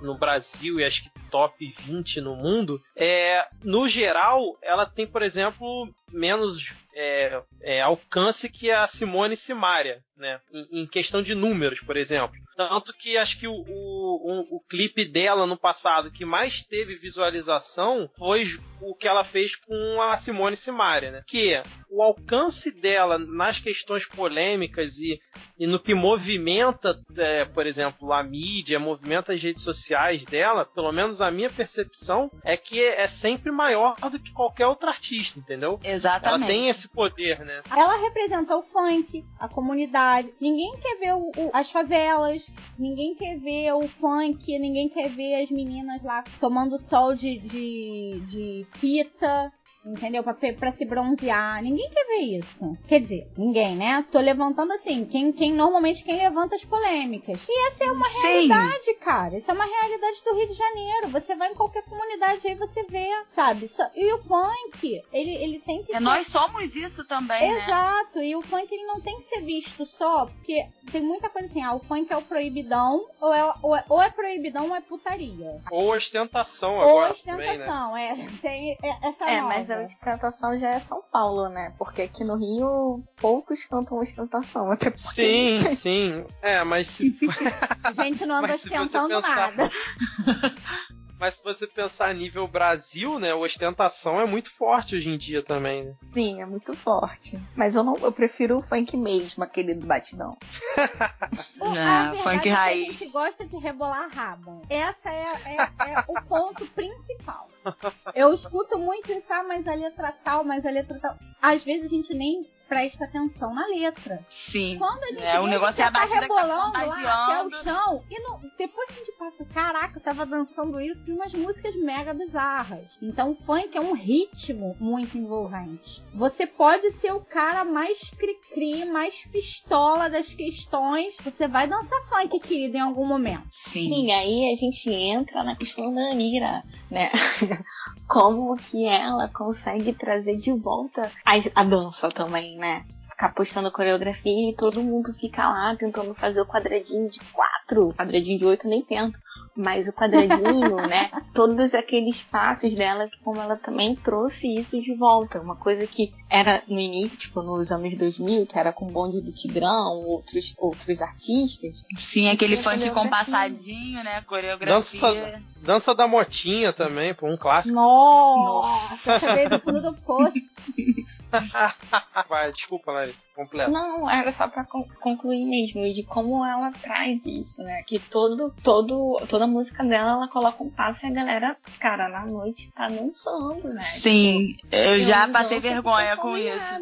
no Brasil e acho que top 20 no mundo, é, no geral, ela tem, por exemplo, menos é, é, alcance que a Simone Simaria, né? Em, em, questão de números, por exemplo. Tanto que acho que o, o, o, o, clipe dela no passado que mais teve visualização foi o que ela fez com a Simone Simaria, né? Que o alcance dela nas questões polêmicas e, e no que movimenta, é, por exemplo, a mídia, movimenta as redes sociais dela, pelo menos a minha percepção, é que é sempre maior do que qualquer outro artista, entendeu?
Exatamente.
Ela tem esse poder, né?
Ela representa o funk, a comunidade. Ninguém quer ver o, o, as favelas, ninguém quer ver o funk, ninguém quer ver as meninas lá tomando sol de, de, de fita, Entendeu? Pra, pra se bronzear. Ninguém quer ver isso. Quer dizer, ninguém, né? Tô levantando assim, quem, quem normalmente quem levanta as polêmicas. E essa é uma Sim. realidade, cara. Isso é uma realidade do Rio de Janeiro. Você vai em qualquer comunidade aí, você vê, sabe? E o funk, ele, ele tem que.
É, ser... Nós somos isso também,
né? Exato.
Né?
E o funk ele não tem que ser visto só, porque tem muita coisa assim, ah, o funk é o proibidão, ou é, ou é, ou é proibidão ou é putaria.
Ou ostentação agora. Ou
ostentação,
também,
né? é. [laughs] Tem essa
É,
nova.
mas a ostentação já é São Paulo, né? Porque aqui no Rio poucos cantam ostentação, [laughs] até porque.
Sim, sim. É, mas se. [laughs]
Gente, não anda ostentando pensar... nada. [laughs]
Mas se você pensar a nível Brasil, né, a ostentação é muito forte hoje em dia também, né?
Sim, é muito forte. Mas eu não, eu prefiro o funk mesmo, aquele do batidão. [laughs]
não, funk é raiz.
a gente gosta de rebolar rabo. Essa é, é, é o ponto principal. Eu escuto muito isso, ah, mas a letra tal, mas a letra tal. Às vezes a gente nem presta atenção na letra.
Sim.
Quando a gente
é, o negócio é a
tá
batida
rebolando
que tá
lá, que é o chão, e no, depois a gente passa, caraca, eu tava dançando isso de umas músicas mega bizarras. Então o funk é um ritmo muito envolvente. Você pode ser o cara mais cri-cri, mais pistola das questões, você vai dançar funk, querido, em algum momento.
Sim. Sim, aí a gente entra na questão da Anira, né? [laughs] Como que ela consegue trazer de volta a, a dança também, né? Ficar postando coreografia e todo mundo fica lá tentando fazer o quadradinho de quatro, o quadradinho de oito nem tento, mas o quadradinho, [laughs] né? Todos aqueles passos dela, como ela também trouxe isso de volta. Uma coisa que era no início, tipo nos anos 2000, que era com o bonde do Tigrão, outros, outros artistas.
Sim, aquele funk compassadinho, né? Coreografia.
Dança, dança da motinha também, pô, um clássico.
Nossa, Nossa. veio do fundo do poço. [laughs]
Vai, desculpa, Larissa, completo.
Não, era só pra concluir mesmo, de como ela traz isso, né? Que todo, todo, toda música dela, ela coloca um passo e a galera, cara, na noite tá dançando, né?
Sim, tipo, eu já passei vergonha com isso.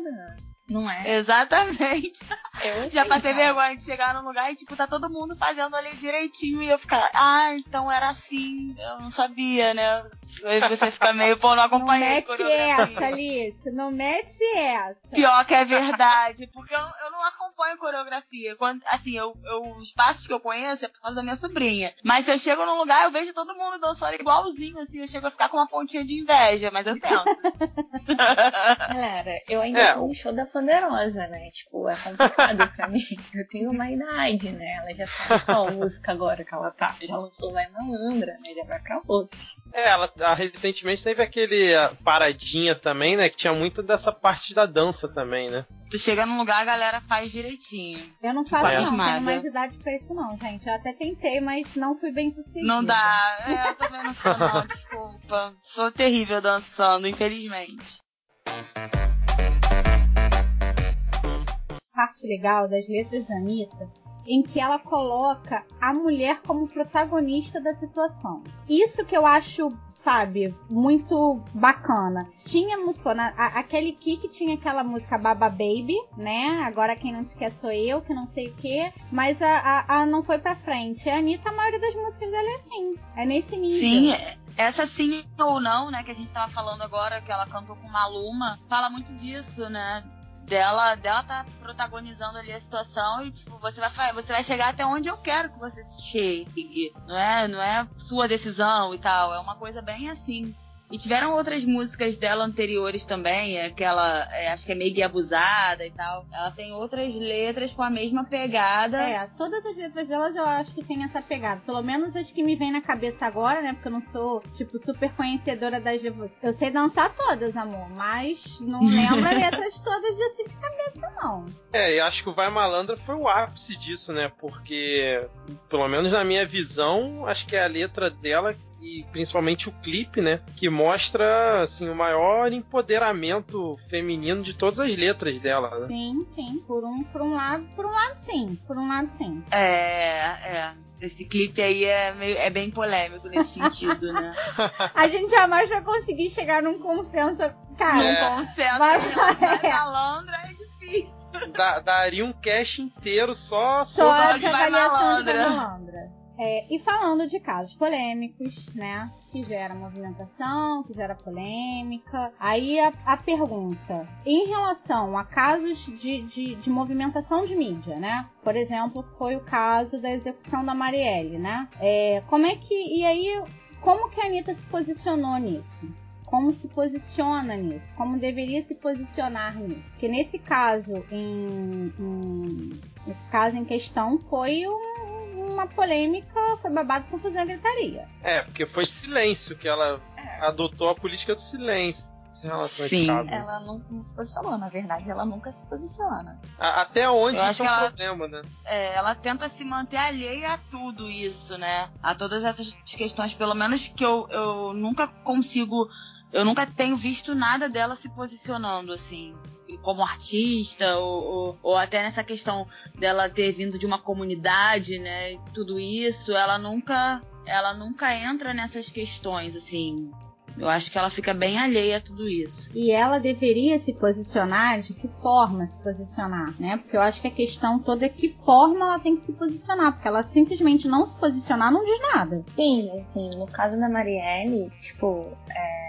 Não é?
Exatamente. Eu já passei cara. vergonha de chegar num lugar e, tipo, tá todo mundo fazendo ali direitinho e eu ficar, ah, então era assim, eu não sabia, né? Aí você fica meio, pô, não acompanhei
Não mete essa, Alice. Não mete essa.
Pior que é verdade. Porque eu, eu não acompanho coreografia. Quando, assim, eu, eu, os passos que eu conheço é por causa da minha sobrinha. Mas se eu chego num lugar, eu vejo todo mundo dançando igualzinho, assim. Eu chego a ficar com uma pontinha de inveja, mas eu tento. [laughs] [laughs]
Galera, eu ainda é, tô no show da Poderosa, né? Tipo, é complicado pra mim. Eu tenho uma idade, né? Ela já tá com a música agora que ela tá. Já lançou Vai Malandra, né? Já vai pra outros.
É, ela, ela recentemente teve aquele paradinha também, né? Que tinha muito dessa parte da dança também, né?
Tu chega num lugar, a galera faz direitinho.
Eu não faço, não. Tenho mais idade pra isso, não, gente. Eu até tentei, mas não fui bem sucedida.
Não dá. É, eu também não sou, não. [laughs] Desculpa. Sou terrível dançando, infelizmente.
Parte legal das letras da Anitta em que ela coloca a mulher como protagonista da situação. Isso que eu acho, sabe, muito bacana. Tínhamos, pô, na, a, aquele Kik tinha aquela música Baba Baby, né? Agora quem não te quer sou eu, que não sei o quê. Mas a, a, a não foi pra frente. A Anitta, a maioria das músicas dela é assim. É nesse nível.
Sim, essa sim ou não, né, que a gente tava falando agora, que ela cantou com Maluma, fala muito disso, né? Dela, dela tá protagonizando ali a situação e tipo, você vai você vai chegar até onde eu quero que você chegue. Não é, não é sua decisão e tal, é uma coisa bem assim. E tiveram outras músicas dela anteriores também, aquela, é, acho que é meio abusada e tal. Ela tem outras letras com a mesma pegada.
É, todas as letras delas eu acho que tem essa pegada. Pelo menos as que me vem na cabeça agora, né? Porque eu não sou, tipo, super conhecedora das de Eu sei dançar todas, amor, mas não [laughs] lembro letras todas de assim de cabeça, não.
É, eu acho que o Vai Malandra foi o ápice disso, né? Porque, pelo menos na minha visão, acho que é a letra dela e principalmente o clipe, né, que mostra assim o maior empoderamento feminino de todas as letras dela.
Né? Sim, sim, por um, por um lado, por um lado sim, por um lado sim.
É, é. Esse clipe aí é, meio, é bem polêmico nesse sentido, né? [laughs]
A gente jamais vai conseguir chegar num consenso, cara.
Num consenso mas, é. malandra é difícil.
Da, daria um cast inteiro só,
só sobre de vai malandra. É, e falando de casos polêmicos, né? Que gera movimentação, que gera polêmica. Aí a, a pergunta: em relação a casos de, de, de, movimentação de mídia, né? Por exemplo, foi o caso da execução da Marielle, né? É, como é que. E aí, como que a Anitta se posicionou nisso? como se posiciona nisso, como deveria se posicionar nisso. Porque nesse caso, em, em nesse caso em questão, foi um, uma polêmica, foi babado, confusão e gritaria.
É, porque foi silêncio que ela é. adotou a política do silêncio. Em relação Sim.
Ela não, não, se posicionou, na verdade, ela nunca se posiciona.
A, até onde Eu isso é um ela, problema, né?
É, ela tenta se manter alheia a tudo isso, né? A todas essas questões, pelo menos que eu, eu nunca consigo. Eu nunca tenho visto nada dela se posicionando assim como artista, ou, ou, ou, até nessa questão dela ter vindo de uma comunidade, né? E tudo isso, ela nunca, ela nunca entra nessas questões, assim. Eu acho que ela fica bem alheia a tudo isso.
E ela deveria se posicionar de que forma se posicionar, né? Porque eu acho que a questão toda é que forma ela tem que se posicionar, porque ela simplesmente não se posicionar não diz nada.
Sim, assim, no caso da Marielle, tipo, é,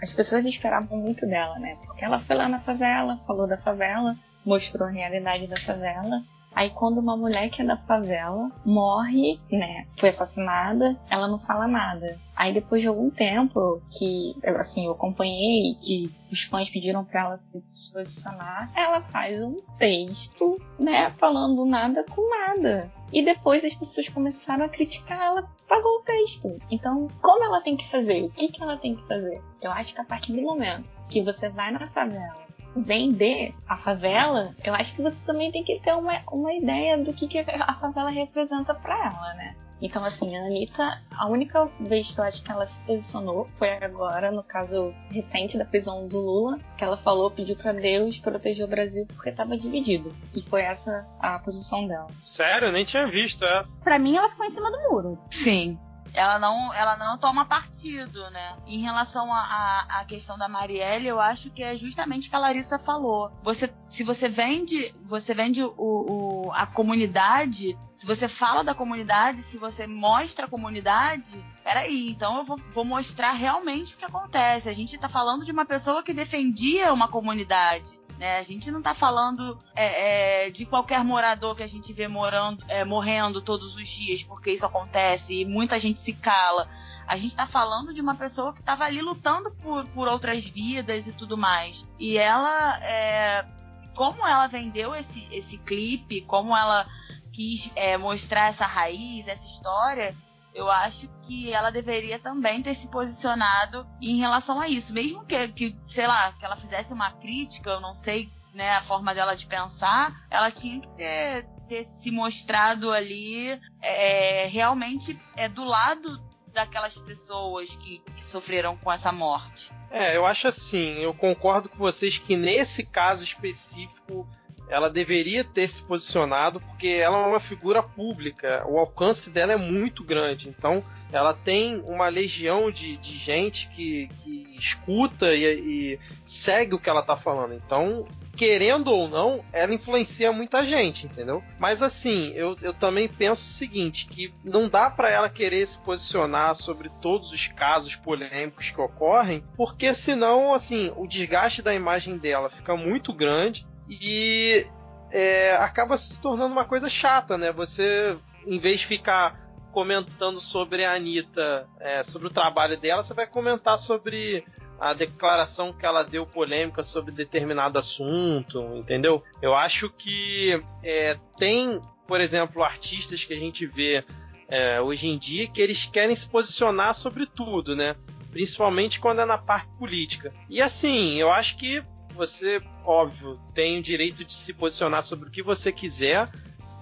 as pessoas esperavam muito dela, né? Porque ela foi lá na favela, falou da favela, mostrou a realidade da favela. Aí quando uma mulher que é da favela morre, né, foi assassinada, ela não fala nada. Aí depois de algum tempo que, assim, eu acompanhei que os fãs pediram para ela se, se posicionar, ela faz um texto, né, falando nada com nada. E depois as pessoas começaram a criticar ela, pagou o texto. Então, como ela tem que fazer? O que, que ela tem que fazer? Eu acho que a partir do momento que você vai na favela vender a favela, eu acho que você também tem que ter uma, uma ideia do que, que a favela representa para ela, né? Então, assim, a Anitta, a única vez que eu acho que ela se posicionou foi agora, no caso recente da prisão do Lula, que ela falou, pediu para Deus proteger o Brasil porque estava dividido. E foi essa a posição dela.
Sério? Eu nem tinha visto essa.
Pra mim, ela ficou em cima do muro.
Sim ela não, ela não toma partido, né? Em relação à questão da Marielle, eu acho que é justamente o que a Larissa falou. Você, se você vende, você vende o, o, a comunidade, se você fala da comunidade, se você mostra a comunidade, peraí, então eu vou, vou mostrar realmente o que acontece. A gente tá falando de uma pessoa que defendia uma comunidade. Né? A gente não está falando é, é, de qualquer morador que a gente vê morando, é, morrendo todos os dias, porque isso acontece e muita gente se cala. A gente está falando de uma pessoa que estava ali lutando por, por outras vidas e tudo mais. E ela, é, como ela vendeu esse, esse clipe, como ela quis é, mostrar essa raiz, essa história, eu acho que ela deveria também ter se posicionado em relação a isso. Mesmo que, que sei lá, que ela fizesse uma crítica, eu não sei né, a forma dela de pensar, ela tinha que ter, ter se mostrado ali é, realmente é, do lado daquelas pessoas que, que sofreram com essa morte.
É, eu acho assim, eu concordo com vocês que nesse caso específico ela deveria ter se posicionado porque ela é uma figura pública, o alcance dela é muito grande, então ela tem uma legião de, de gente que, que escuta e, e segue o que ela está falando. Então, querendo ou não, ela influencia muita gente, entendeu? Mas assim, eu, eu também penso o seguinte, que não dá para ela querer se posicionar sobre todos os casos polêmicos que ocorrem, porque senão, assim, o desgaste da imagem dela fica muito grande e é, acaba se tornando uma coisa chata, né? Você, em vez de ficar comentando sobre a Anitta, é, sobre o trabalho dela, você vai comentar sobre a declaração que ela deu polêmica sobre determinado assunto, entendeu? Eu acho que é, tem, por exemplo, artistas que a gente vê é, hoje em dia que eles querem se posicionar sobre tudo, né? Principalmente quando é na parte política. E assim, eu acho que você, óbvio, tem o direito de se posicionar sobre o que você quiser,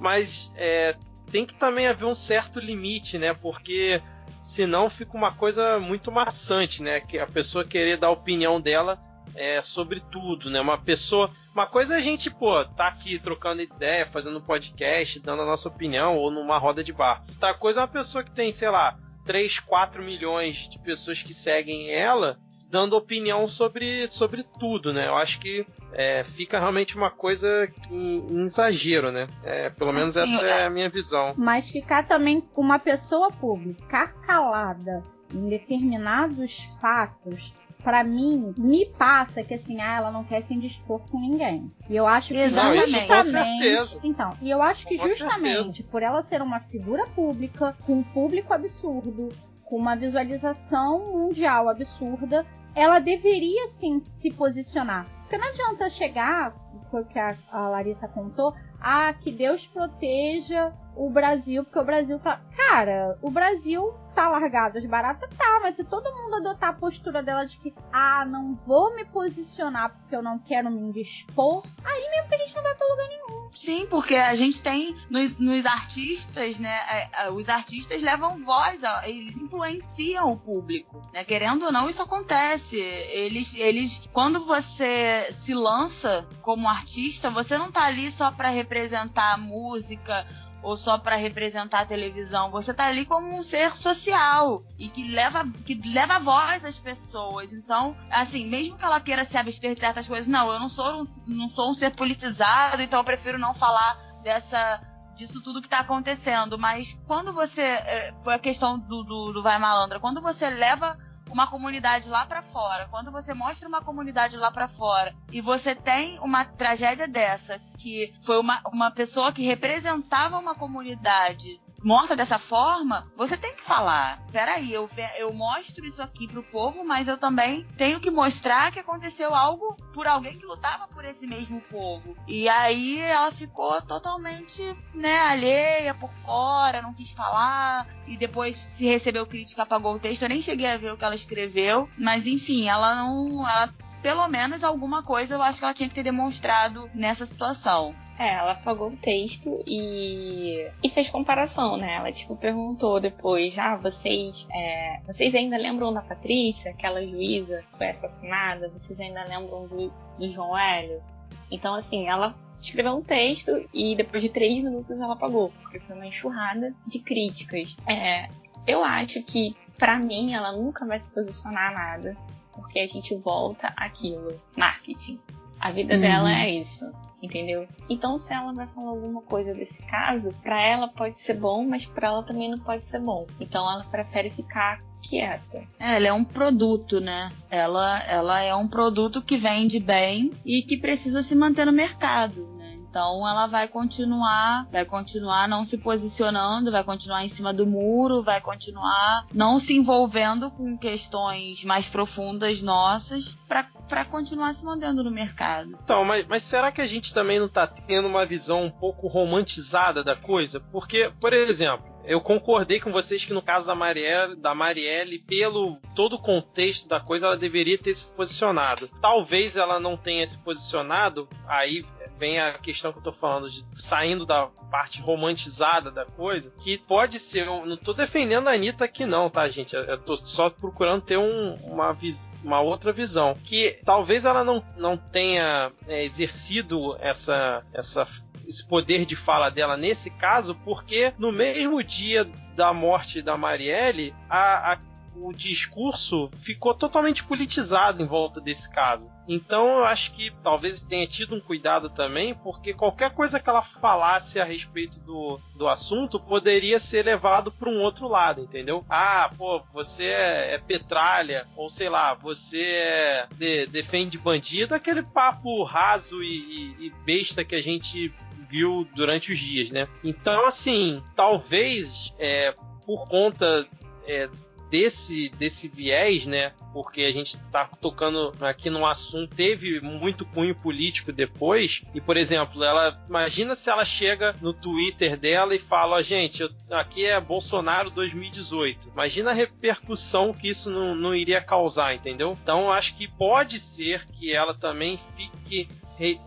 mas é, tem que também haver um certo limite, né? Porque senão fica uma coisa muito maçante, né? Que a pessoa querer dar a opinião dela é, sobre tudo, né? Uma pessoa. Uma coisa é a gente, pô, tá aqui trocando ideia, fazendo podcast, dando a nossa opinião, ou numa roda de bar. Outra coisa é uma pessoa que tem, sei lá, 3, 4 milhões de pessoas que seguem ela dando opinião sobre, sobre tudo, né? Eu acho que é, fica realmente uma coisa em, em exagero, né? É, pelo menos assim, essa é a minha visão.
Mas ficar também com uma pessoa pública, calada em determinados fatos para mim, me passa que assim, ah, ela não quer se indispor com ninguém. E eu acho que justamente. Então, e eu acho que com justamente certeza. por ela ser uma figura pública, com um público absurdo, com uma visualização mundial absurda, ela deveria sim se posicionar. Porque não adianta chegar, foi o que a, a Larissa contou, ah, que Deus proteja o Brasil, porque o Brasil tá. Cara, o Brasil tá largado de barata, tá, mas se todo mundo adotar a postura dela de que, ah, não vou me posicionar porque eu não quero me indispor, aí mesmo que a gente não vai pra lugar nenhum.
Sim, porque a gente tem nos, nos artistas, né? É, é, os artistas levam voz, eles influenciam o público, né? Querendo ou não, isso acontece. Eles, eles, quando você se lança como artista, você não tá ali só para representar a música ou só para representar a televisão. Você tá ali como um ser social e que leva, que leva voz às pessoas. Então, assim, mesmo que ela queira se abster de certas coisas, não, eu não sou um, não sou um ser politizado, então eu prefiro não falar dessa disso tudo que tá acontecendo. Mas quando você. Eh, foi a questão do, do, do Vai Malandra. Quando você leva uma comunidade lá para fora, quando você mostra uma comunidade lá para fora e você tem uma tragédia dessa, que foi uma, uma pessoa que representava uma comunidade morta dessa forma, você tem que falar. Peraí, eu, eu mostro isso aqui pro povo, mas eu também tenho que mostrar que aconteceu algo por alguém que lutava por esse mesmo povo. E aí ela ficou totalmente, né, alheia por fora, não quis falar. E depois se recebeu crítica, apagou o texto. Eu nem cheguei a ver o que ela escreveu. Mas enfim, ela não. Ela pelo menos alguma coisa eu acho que ela tinha que ter demonstrado nessa situação.
É, ela apagou o texto e, e fez comparação, né? Ela, tipo, perguntou depois, ah, vocês, é, vocês ainda lembram da Patrícia, aquela juíza que foi assassinada? Vocês ainda lembram do, do João Hélio? Então, assim, ela escreveu um texto e depois de três minutos ela apagou, porque foi uma enxurrada de críticas. É, eu acho que, para mim, ela nunca vai se posicionar nada, porque a gente volta aquilo, marketing. A vida uhum. dela é isso entendeu? Então, se ela vai falar alguma coisa desse caso, para ela pode ser bom, mas para ela também não pode ser bom. Então, ela prefere ficar quieta.
É, ela é um produto, né? Ela, ela é um produto que vende bem e que precisa se manter no mercado. Então ela vai continuar, vai continuar não se posicionando, vai continuar em cima do muro, vai continuar não se envolvendo com questões mais profundas nossas para continuar se mantendo no mercado.
Então, mas, mas será que a gente também não está tendo uma visão um pouco romantizada da coisa? Porque, por exemplo, eu concordei com vocês que no caso da Marielle, da Marielle, pelo todo o contexto da coisa, ela deveria ter se posicionado. Talvez ela não tenha se posicionado, aí vem a questão que eu tô falando de saindo da parte romantizada da coisa, que pode ser. Eu não tô defendendo a Anitta aqui, não, tá, gente? Eu tô só procurando ter um, uma, uma outra visão. Que talvez ela não, não tenha é, exercido essa, essa esse poder de fala dela nesse caso, porque no mesmo dia da morte da Marielle, a, a o discurso ficou totalmente politizado em volta desse caso. Então eu acho que talvez tenha tido um cuidado também, porque qualquer coisa que ela falasse a respeito do, do assunto poderia ser levado para um outro lado, entendeu? Ah, pô, você é, é petralha, ou sei lá, você é de, defende bandido, aquele papo raso e, e, e besta que a gente viu durante os dias, né? Então, assim, talvez é, por conta é, desse, desse viés, né? Porque a gente está tocando aqui num assunto, teve muito cunho político depois. E, por exemplo, ela imagina se ela chega no Twitter dela e fala: gente, eu, aqui é Bolsonaro 2018. Imagina a repercussão que isso não, não iria causar, entendeu? Então, acho que pode ser que ela também fique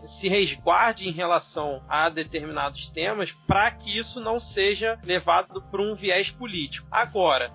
se resguarde em relação a determinados temas para que isso não seja levado por um viés político. Agora,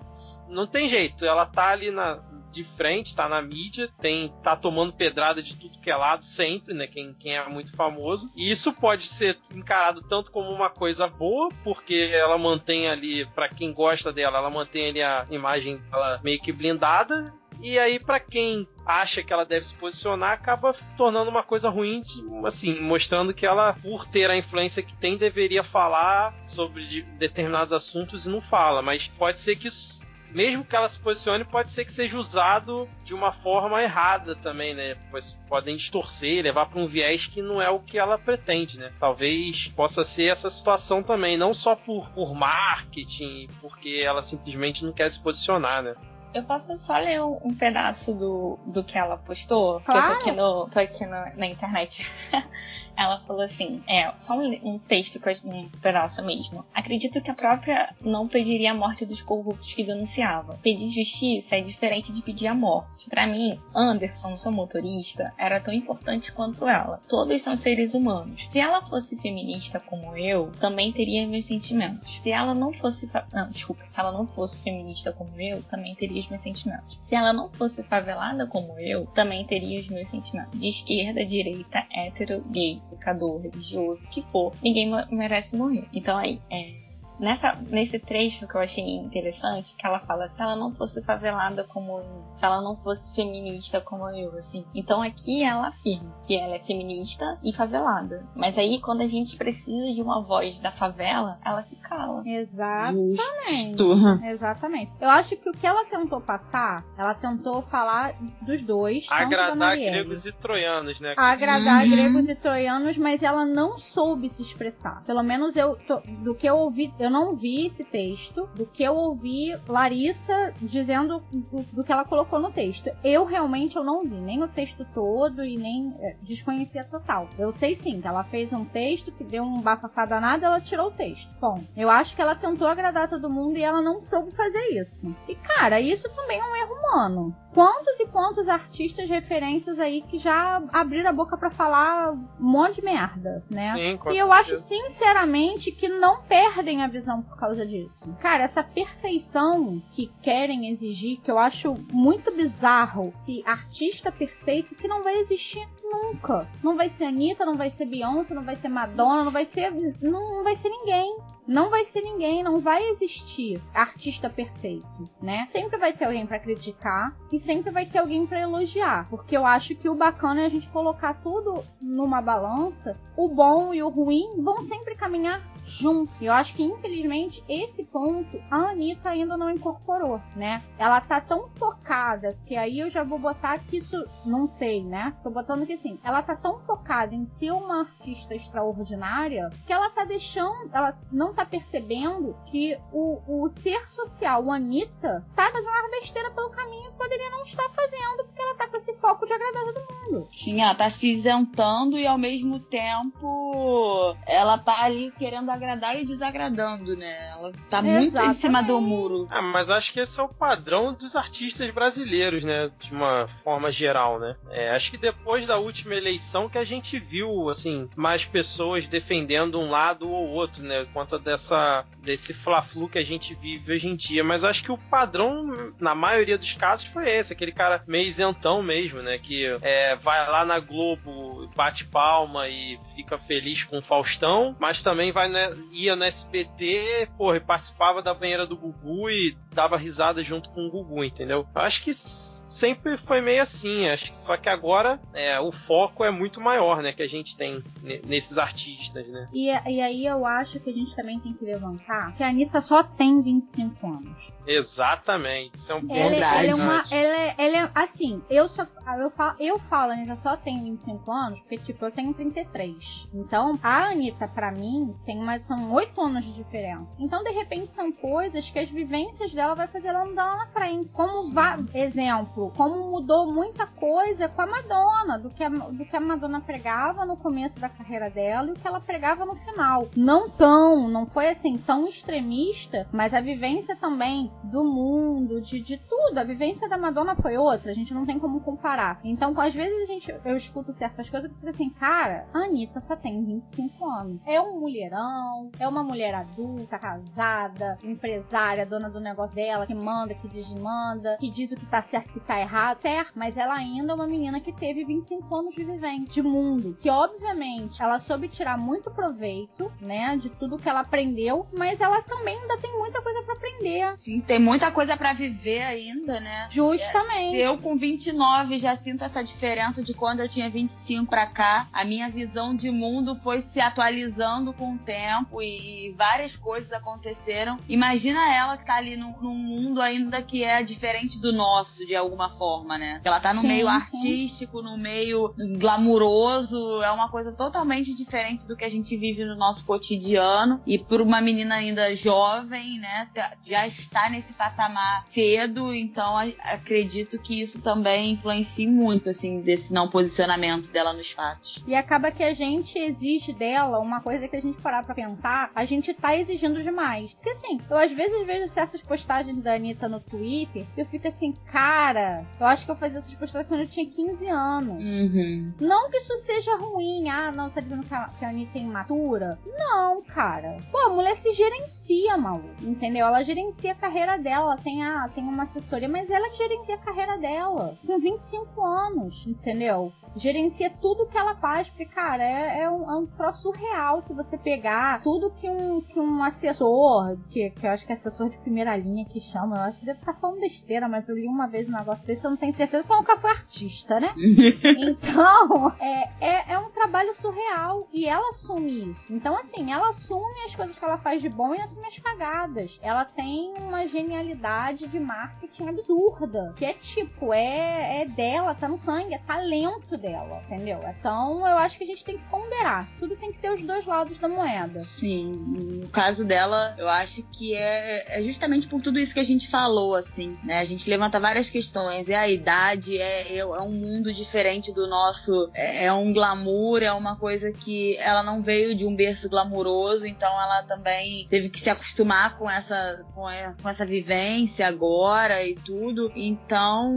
não tem jeito, ela tá ali na, de frente, tá na mídia, tem tá tomando pedrada de tudo que é lado sempre, né? Quem, quem é muito famoso. E isso pode ser encarado tanto como uma coisa boa, porque ela mantém ali, para quem gosta dela, ela mantém ali a imagem dela meio que blindada, e aí, para quem acha que ela deve se posicionar, acaba tornando uma coisa ruim, assim, mostrando que ela, por ter a influência que tem, deveria falar sobre determinados assuntos e não fala. Mas pode ser que isso mesmo que ela se posicione, pode ser que seja usado de uma forma errada também, né? Pois podem distorcer, levar para um viés que não é o que ela pretende, né? Talvez possa ser essa situação também, não só por, por marketing, porque ela simplesmente não quer se posicionar, né?
Eu posso só ler um, um, pedaço do, do que ela postou? Claro. Que eu tô aqui, no, tô aqui no, na internet. [laughs] ela falou assim: é, só um, um texto, um pedaço mesmo. Acredito que a própria não pediria a morte dos corruptos que denunciava. Pedir justiça é diferente de pedir a morte. Para mim, Anderson, seu motorista, era tão importante quanto ela. Todos são seres humanos. Se ela fosse feminista como eu, também teria meus sentimentos. Se ela não fosse. Não, desculpa. Se ela não fosse feminista como eu, também teria os meus sentimentos. Se ela não fosse favelada como eu, também teria os meus sentimentos. De esquerda, direita, hétero, gay pecador, religioso, o que for, ninguém merece morrer. Então aí, é, nessa, nesse trecho que eu achei interessante, que ela fala se ela não fosse favelada como eu, se ela não fosse feminista como eu, assim. Então aqui ela afirma que ela é feminista e favelada. Mas aí quando a gente precisa de uma voz da favela, ela se cala.
Exatamente. Exatamente. Eu acho que o que ela tentou passar, ela tentou falar dos dois.
Agradar gregos e troianos, né?
Agradar uhum. gregos e troianos, mas ela não soube se expressar. Pelo menos eu do que eu ouvi, eu não vi esse texto do que eu ouvi Larissa dizendo do, do, que ela colocou no texto. Eu realmente eu não vi nem o texto todo e nem é, desconhecia total. Eu sei sim que ela fez um texto que deu um bafafá danado ela tirou o texto. Bom, eu acho que ela tentou agradar todo mundo e ela não soube fazer isso. E cara, isso também é um erro humano. Quantos e quantos artistas referências aí que já abriram a boca para falar um monte de merda, né?
Sim,
e eu acho sinceramente que não perdem a por causa disso. Cara, essa perfeição que querem exigir, que eu acho muito bizarro, se artista perfeito que não vai existir nunca. Não vai ser Anitta, não vai ser Beyoncé, não vai ser Madonna, não vai ser. Não vai ser ninguém não vai ser ninguém, não vai existir artista perfeito, né? Sempre vai ter alguém para criticar e sempre vai ter alguém para elogiar, porque eu acho que o bacana é a gente colocar tudo numa balança, o bom e o ruim vão sempre caminhar junto. E eu acho que, infelizmente, esse ponto a Anitta ainda não incorporou, né? Ela tá tão focada que aí eu já vou botar que isso. Não sei, né? Tô botando que assim, ela tá tão focada em ser uma artista extraordinária que ela tá deixando. Ela não tá percebendo que o, o ser social, o Anitta, tá fazendo uma besteira pelo caminho que poderia não estar fazendo, porque ela tá com esse foco de agradar todo mundo.
Sim, ela tá se isentando e ao mesmo tempo ela tá ali querendo agradar e desagradando, né? Ela tá muito em
Exatamente.
cima do muro.
Ah, mas acho que esse é o padrão dos artistas brasileiros, né? De uma forma geral, né? É, acho que depois da última eleição que a gente viu, assim, mais pessoas defendendo um lado ou outro, né? Conta dessa, desse fla-flu que a gente vive hoje em dia. Mas acho que o padrão, na maioria dos casos, foi esse. Aquele cara meio isentão mesmo, né? Que é, vai lá na Globo, bate palma e fica feliz com o Faustão, mas também vai né, ia no SBT, porra, e participava da banheira do Gugu e dava risada junto com o Gugu, entendeu? Eu acho que sempre foi meio assim, acho que, só que agora é, o foco é muito maior, né, que a gente tem ne- nesses artistas, né?
E, e aí eu acho que a gente também tem que levantar que a Anitta só tem 25 anos.
Exatamente, isso é um ponto
Ela, ela é uma. Ela é, ela é- assim, eu só. Eu falo, eu falo, a Anitta só tem 25 anos, porque, tipo, eu tenho 33. Então, a Anitta, pra mim, tem mais. São 8 anos de diferença. Então, de repente, são coisas que as vivências dela vai fazer ela andar lá na frente. Como va- exemplo, como mudou muita coisa com a Madonna, do que a, do que a Madonna pregava no começo da carreira dela e o que ela pregava no final. Não tão, não foi assim tão extremista, mas a vivência também do mundo, de, de tudo. A vivência da Madonna foi outra, a gente não tem como comparar. Então, às vezes a gente, eu escuto certas coisas e fico assim, cara, a Anitta só tem 25 anos. É um mulherão, é uma mulher adulta, casada, empresária, dona do negócio dela, que manda, que desmanda, que diz o que tá certo e o que tá errado, certo? Mas ela ainda é uma menina que teve 25 anos de vivência, de mundo. Que, obviamente, ela soube tirar muito proveito, né, de tudo que ela aprendeu, mas ela também ainda tem muita coisa pra aprender.
Sim, tem muita coisa pra viver ainda, né?
Justamente.
Eu com 29 já sinto essa diferença de quando eu tinha 25 pra cá, a minha visão de mundo foi se atualizando com o tempo e várias coisas aconteceram. Imagina ela que tá ali num, num mundo ainda que é diferente do nosso, de alguma forma, né? Ela tá no
Sim,
meio
sim.
artístico, no meio glamuroso, é uma coisa totalmente diferente do que a gente vive no nosso cotidiano. E por uma menina ainda jovem, né, tá- já está nesse patamar cedo, então acredito que isso também influencia muito, assim, desse não posicionamento dela nos fatos.
E acaba que a gente exige dela uma coisa que a gente parar pra pensar, a gente tá exigindo demais. Porque assim, eu às vezes vejo certas postagens da Anitta no Twitter e eu fico assim, cara, eu acho que eu fazia essas postagens quando eu tinha 15 anos.
Uhum.
Não que isso seja ruim, ah, não, tá dizendo que a, que a Anitta é imatura. Não, cara. Pô, a mulher se gerencia, maluco. Entendeu? Ela gerencia a carreira dela. Ela tem, a, tem uma assessoria, mas ela gerencia a carreira dela. Com 25 anos, entendeu? Gerencia tudo que ela faz. Porque, cara, é, é um, é um troço surreal se você pegar tudo que um, que um assessor, que, que eu acho que é assessor de primeira linha que chama, eu acho que deve estar falando besteira, mas eu li uma vez um negócio desse, eu não tenho certeza, porque eu nunca fui artista, né? [laughs] Então, é, é, é um trabalho surreal e ela assume isso. Então, assim, ela assume as coisas que ela faz de bom e assume as cagadas. Ela tem uma genialidade de marketing absurda. Que é tipo, é, é dela, tá no sangue, é talento dela, entendeu? Então, eu acho que a gente tem que ponderar. Tudo tem que ter os dois lados da moeda.
Sim, no caso dela, eu acho que é, é justamente por tudo isso que a gente falou, assim, né? A gente levanta várias questões, é a idade, é, é, é um mundo diferente do nosso, é, é um glamour, é uma coisa que ela não veio de um berço glamuroso, então ela também teve que se acostumar com essa, com, é- com essa vivência agora e tudo. Então,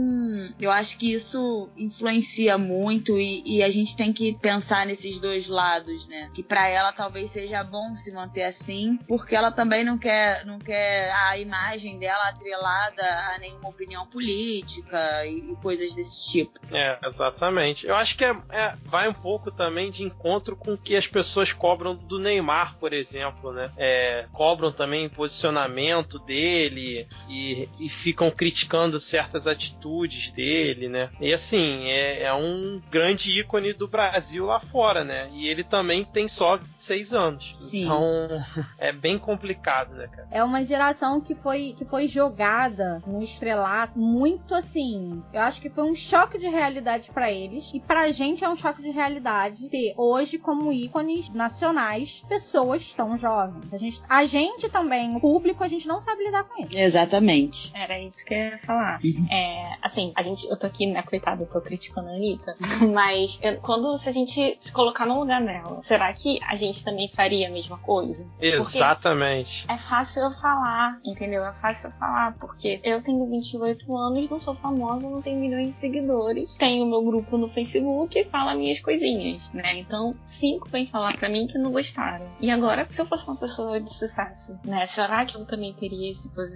eu acho que isso influencia muito e, e a gente tem que pensar nesses dois lados, né? Que pra ela talvez seja bom se manter assim, porque ela também não quer, não quer a imagem dela atrelada a nenhuma opinião política e, e coisas desse tipo.
É, exatamente. Eu acho que é, é- vai um pouco também de encontro com o que as pessoas cobram do Neymar, por exemplo, né? É, cobram também posicionamento dele e, e ficam criticando certas atitudes dele, né? E assim, é, é um grande ícone do Brasil lá fora, né? E ele também tem só seis anos. Sim. Então [laughs] é bem complicado, né, cara?
É uma geração que foi, que foi jogada no estrelato muito assim. Eu acho que foi um choque de realidade para eles. E pra gente é um choque de realidade ter hoje como ícones nacionais pessoas tão jovens. A gente, a gente também, o público, a gente não sabe lidar com isso.
Exatamente.
Era isso que eu ia falar. Uhum. É, assim, a gente, eu tô aqui, né, coitada, eu tô criticando a Anitta, mas eu, quando se a gente se colocar no lugar dela, será que a gente também faria a mesma coisa?
Exatamente.
Porque é fácil eu falar, entendeu? É fácil eu falar, porque eu tenho 28 anos, não sou famosa, não tenho milhões de seguidores, tenho meu grupo no Facebook e falo minhas coisinhas, né? Então, cinco vêm falar pra mim que não gostaram. E agora, se eu fosse uma pessoa de sucesso, né? Será que eu também teria esse posicionamento?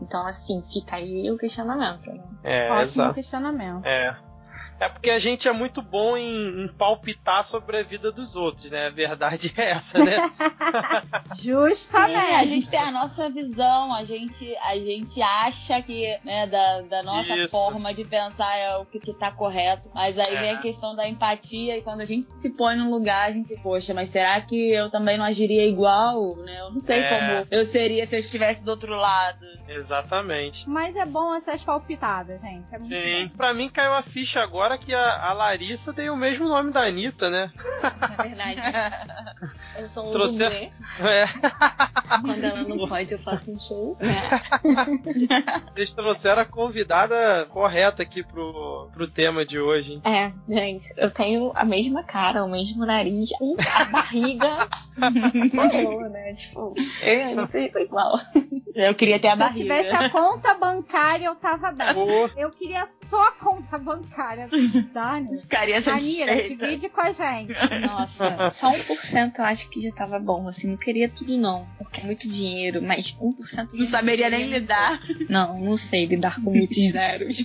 Então, assim, fica aí o questionamento, né?
É,
Ótimo
exato.
questionamento.
É. É porque a gente é muito bom em, em, palpitar sobre a vida dos outros, né? A verdade é essa, né? [laughs]
Justamente. É,
a gente tem a nossa visão, a gente, a gente acha que, né, da, da nossa Isso. forma de pensar é o que, que tá correto. Mas aí é. vem a questão da empatia e quando a gente se põe num lugar, a gente, poxa, mas será que eu também não agiria igual, né? Eu não sei é. como eu seria se eu estivesse do outro lado.
Exatamente.
Mas é bom essas palpitadas, gente. É
Sim. Bom. Pra mim caiu a ficha agora que a, a, Larissa tem o mesmo nome da Anitta, né?
É verdade. [laughs] Eu sou um Trouxe... É. Quando ela não pode, eu faço um show. É. [laughs]
Eles trouxeram a convidada correta aqui pro, pro tema de hoje.
Hein? É, gente, eu tenho a mesma cara, o mesmo nariz, a barriga [laughs] sou eu, né? Tipo, eu e a Anitta igual.
Eu queria ter a barriga.
Se tivesse a conta bancária, eu tava bem. Eu queria só a conta bancária da né?
Ficaria satisfeita.
Anira, divide com a gente.
Nossa, [laughs] só 1% eu acho que já tava bom, assim, não queria tudo não, porque é muito dinheiro, mas 1%
Não saberia nem lidar.
Não, não sei lidar com muitos [laughs] zeros.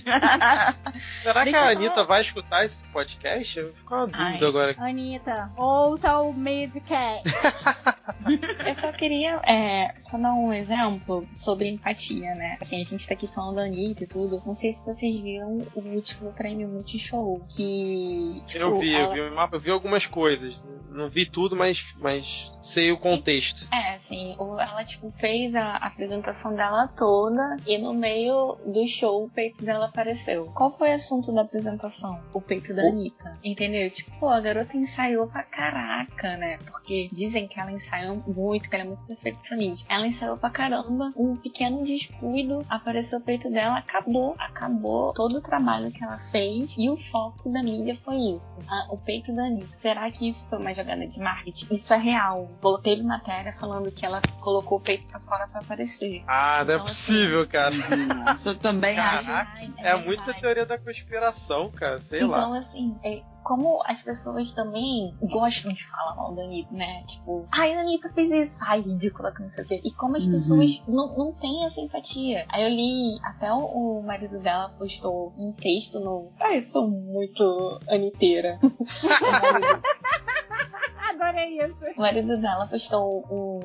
Será Deixa que a Anitta vai escutar esse podcast? Eu fico uma dúvida Ai. agora.
Anitta, ouça o meio de cat. [laughs]
eu só queria é, só dar um exemplo sobre empatia, né? Assim, a gente tá aqui falando da Anitta e tudo. Não sei se vocês viram o último prêmio Multishow. Que. Tipo,
eu vi,
ela...
eu vi, eu vi algumas coisas. Não vi tudo, mas, mas sei o contexto.
É, assim, ela, tipo, fez a apresentação dela toda e no meio do show o peito dela apareceu. Qual foi o assunto da apresentação? O peito da Anitta. Entendeu? Tipo, pô, a garota ensaiou pra caraca, né? Porque dizem que ela ensaiou muito, que ela é muito perfeccionista. Ela ensaiou pra caramba, um pequeno descuido, apareceu o peito dela, acabou. Acabou todo o trabalho que ela fez e o foco da mídia foi isso. A, o peito da Anitta. Será que isso foi uma jogada de marketing? Isso é real. Teve matéria falando que ela colocou o peito pra fora pra aparecer.
Ah, não é então, é possível, assim, cara.
Nossa, eu também
Caraca, acho. É, é muita teoria da conspiração, cara. Sei
então,
lá.
Então, assim, é, como as pessoas também gostam de falar mal da Anitta, né? Tipo, ai, a Anitta fez isso, ai, ridícula que não sei o quê. E como as uhum. pessoas não, não têm essa empatia. Aí eu li, até o, o marido dela postou um texto no. Ai, eu sou muito aniteira. [laughs]
Adorei isso.
O marido dela postou um,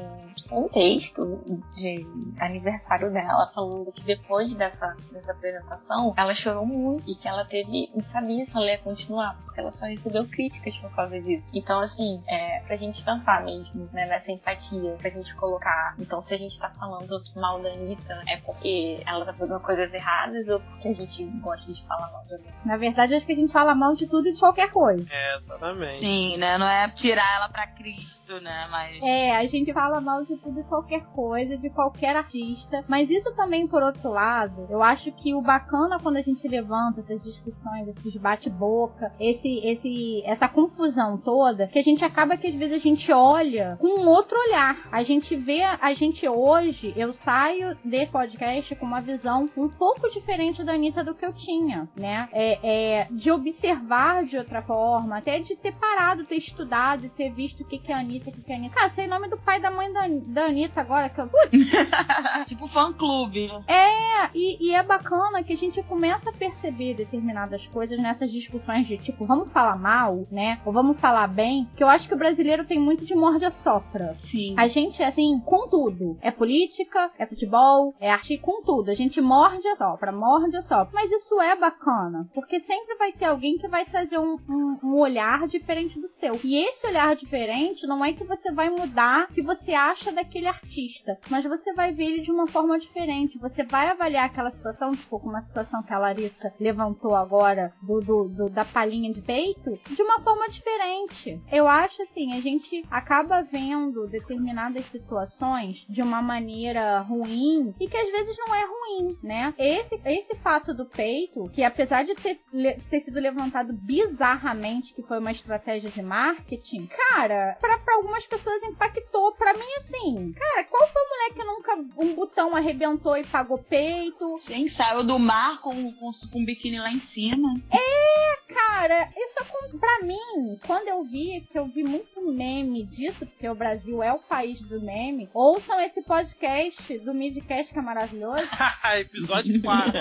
um texto de aniversário dela, falando que depois dessa, dessa apresentação, ela chorou muito e que ela teve. não sabia se ela ia continuar, porque ela só recebeu críticas por causa disso. Então, assim, é pra gente pensar mesmo, né, nessa empatia, pra gente colocar. Então, se a gente tá falando mal da Anitta, é porque ela tá fazendo coisas erradas ou porque a gente gosta de falar mal da Anitta?
Na verdade, acho que a gente fala mal de tudo e de qualquer coisa.
É, exatamente.
Sim, né? Não é tirar ela pra Cristo, né? Mas.
É, a gente fala mal de tudo e qualquer coisa, de qualquer artista. Mas isso também, por outro lado, eu acho que o bacana quando a gente levanta essas discussões, esses bate-boca, esse, esse, essa confusão toda, que a gente acaba que às vezes a gente olha com um outro olhar. A gente vê, a gente hoje, eu saio desse podcast com uma visão um pouco diferente da Anitta do que eu tinha, né? É, é, de observar de outra forma, até de ter parado, ter estudado e ter visto o que, que é a Anitta, o que, que é a Anitta. Ah, sei o nome do pai e da mãe da, da Anitta agora, que eu. [laughs]
tipo fã-clube.
É, e, e, é bacana que a gente começa a perceber determinadas coisas nessas discussões de tipo, vamos falar mal, né? Ou vamos falar bem, que eu acho que o brasileiro tem muito de morde a sopra.
Sim.
A gente, assim, com tudo. É política, é futebol, é arte, com tudo. A gente morde a sopra, morde a sopra. Mas isso é bacana, porque sempre vai ter alguém que vai trazer um, um, um olhar diferente do seu. E esse olhar diferente não é que você vai mudar o que você acha daquele artista, mas você vai ver ele de uma forma diferente. Você vai avaliar aquela situação, tipo, como a situação que a Larissa levantou agora, do, do, do, da palhinha de peito, de uma forma diferente. Eu acho assim, a gente acaba vendo determinadas situações de uma maneira ruim e que às vezes não é ruim, né? Esse, esse fato do peito, que apesar de ter, ter sido levantado bizarramente, que foi uma estratégia de marketing, cara, pra, pra algumas pessoas impactou. Pra mim, assim, cara, qual foi a mulher que nunca um botão arrebentou e pagou peito?
Sim, saiu do mar com, com, com um biquíni lá em cima.
É, cara, isso é pra mim, quando eu vi, que eu vi muito meme disso, porque o Brasil é o país do meme, ouçam esse podcast do Midcast que é maravilhoso.
episódio [laughs] 4.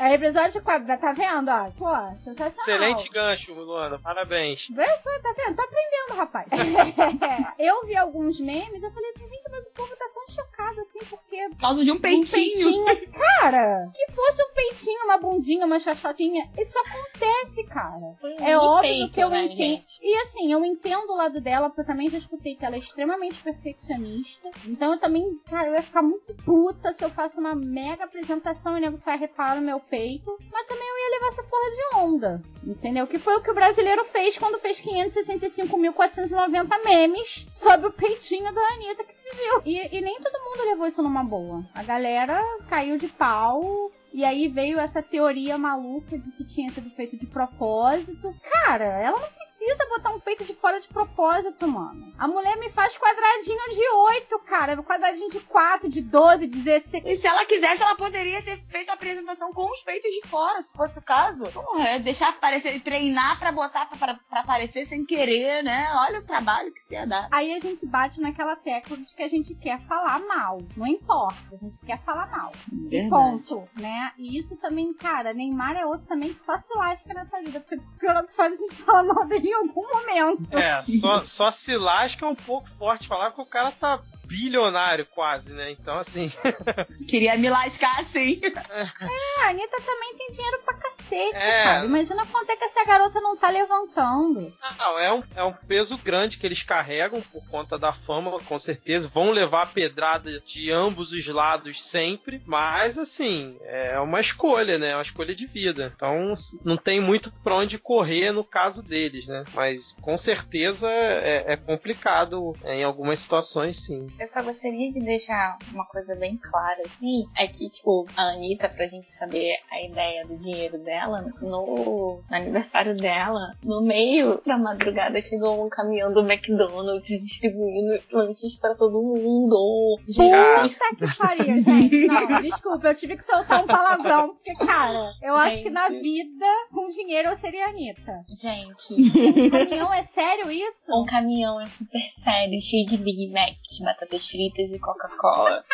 é episódio 4, [laughs] tá vendo, ó? Pô, sensacional.
Excelente gancho, Luana, parabéns.
Vê só, tá vendo? Tá aprendendo, rapaz. [laughs] eu vi alguns memes, eu falei assim, gente, mas o povo tá tão chocado assim, porque...
Por causa de um peitinho.
Um peitinho. Cara, que fosse um peitinho, uma bundinha, uma chachotinha, isso acontece, cara. é óbvio peito, que eu né, entendo. Gente? E assim, eu entendo o lado dela, porque eu também já escutei que ela é extremamente perfeccionista. Então eu também, cara, eu ia ficar muito puta se eu faço uma mega apresentação e o nego sai reparar no meu peito. Mas também eu ia levar essa porra de onda. Entendeu? Que foi o que o brasileiro fez quando fez 565.490 memes sobre o peitinho da Anitta que fugiu. E, e nem todo mundo levou isso numa boa. A galera caiu de pau e aí veio essa teoria maluca de que tinha sido feito de propósito. Cara, ela não precisa botar um peito de fora de propósito, mano. A mulher me faz quadradinho de 8, cara. Quadradinho de 4, de 12, 16.
E se ela quisesse, ela poderia ter feito a apresentação com os peitos de fora, se fosse o caso. Porra, é deixar aparecer, treinar pra botar pra, pra, aparecer sem querer, né? Olha o trabalho que você ia dar.
Aí a gente bate naquela tecla de que a gente quer falar mal. Não importa, a gente quer falar mal. Verdade. Ponto, né? E isso também, cara, Neymar é outro também que só se lasca nessa vida. Porque os faz a gente fala mal dele algum momento.
É, só, só se lasca é um pouco forte falar que o cara tá bilionário quase, né? Então, assim. [laughs]
Queria me lascar assim.
É, a Anitta também tem dinheiro pra cacete, é... cara. Imagina quanto é que essa garota não tá levantando.
Não, é um, é um peso grande que eles carregam por conta da fama, com certeza. Vão levar a pedrada de ambos os lados sempre. Mas, assim, é uma escolha, né? É uma escolha de vida. Então, não tem muito pra onde correr no caso deles, né? Mas, com certeza, é, é complicado em algumas situações, sim.
Eu só gostaria de deixar uma coisa bem clara, assim, é que, tipo, a Anitta, pra gente saber a ideia do dinheiro dela, no, no aniversário dela, no meio da madrugada chegou um caminhão do McDonald's distribuindo lanches para todo mundo.
Gente, Puta [laughs] que pariu, gente. Não, desculpa, eu tive que soltar um palavrão, porque, cara, eu gente. acho que na vida, com dinheiro, eu seria Anitta.
Gente.
Um caminhão é sério isso?
Um caminhão é super sério, cheio de Big Mac, batatas fritas e Coca-Cola.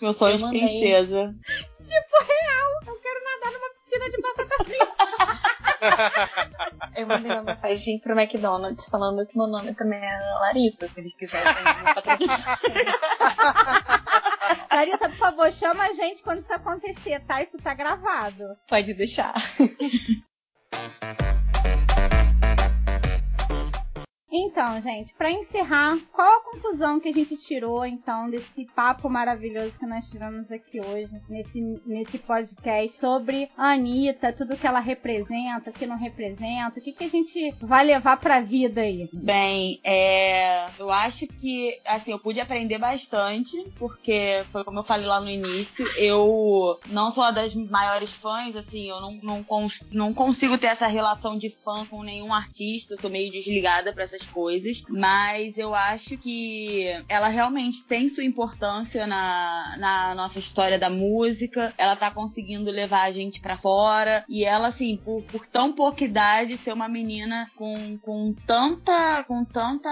Meu sonho de princesa.
Tipo, real, eu quero piscina de batata frita.
eu mandei uma mensagem pro McDonald's falando que meu nome também é Larissa, se eles quiserem patrocinar.
Larissa, por favor, chama a gente quando isso acontecer, tá? Isso tá gravado.
Pode deixar.
Então, gente, para encerrar, qual a conclusão que a gente tirou então desse papo maravilhoso que nós tivemos aqui hoje, nesse, nesse podcast sobre a Anitta, tudo que ela representa, o que não representa, o que, que a gente vai levar pra vida aí?
Bem, é, eu acho que, assim, eu pude aprender bastante, porque foi como eu falei lá no início, eu não sou uma das maiores fãs, assim, eu não, não, cons não consigo ter essa relação de fã com nenhum artista, eu tô meio desligada pra essas coisas, mas eu acho que ela realmente tem sua importância na, na nossa história da música. Ela tá conseguindo levar a gente para fora e ela assim, por, por tão pouca idade ser uma menina com, com tanta com tanta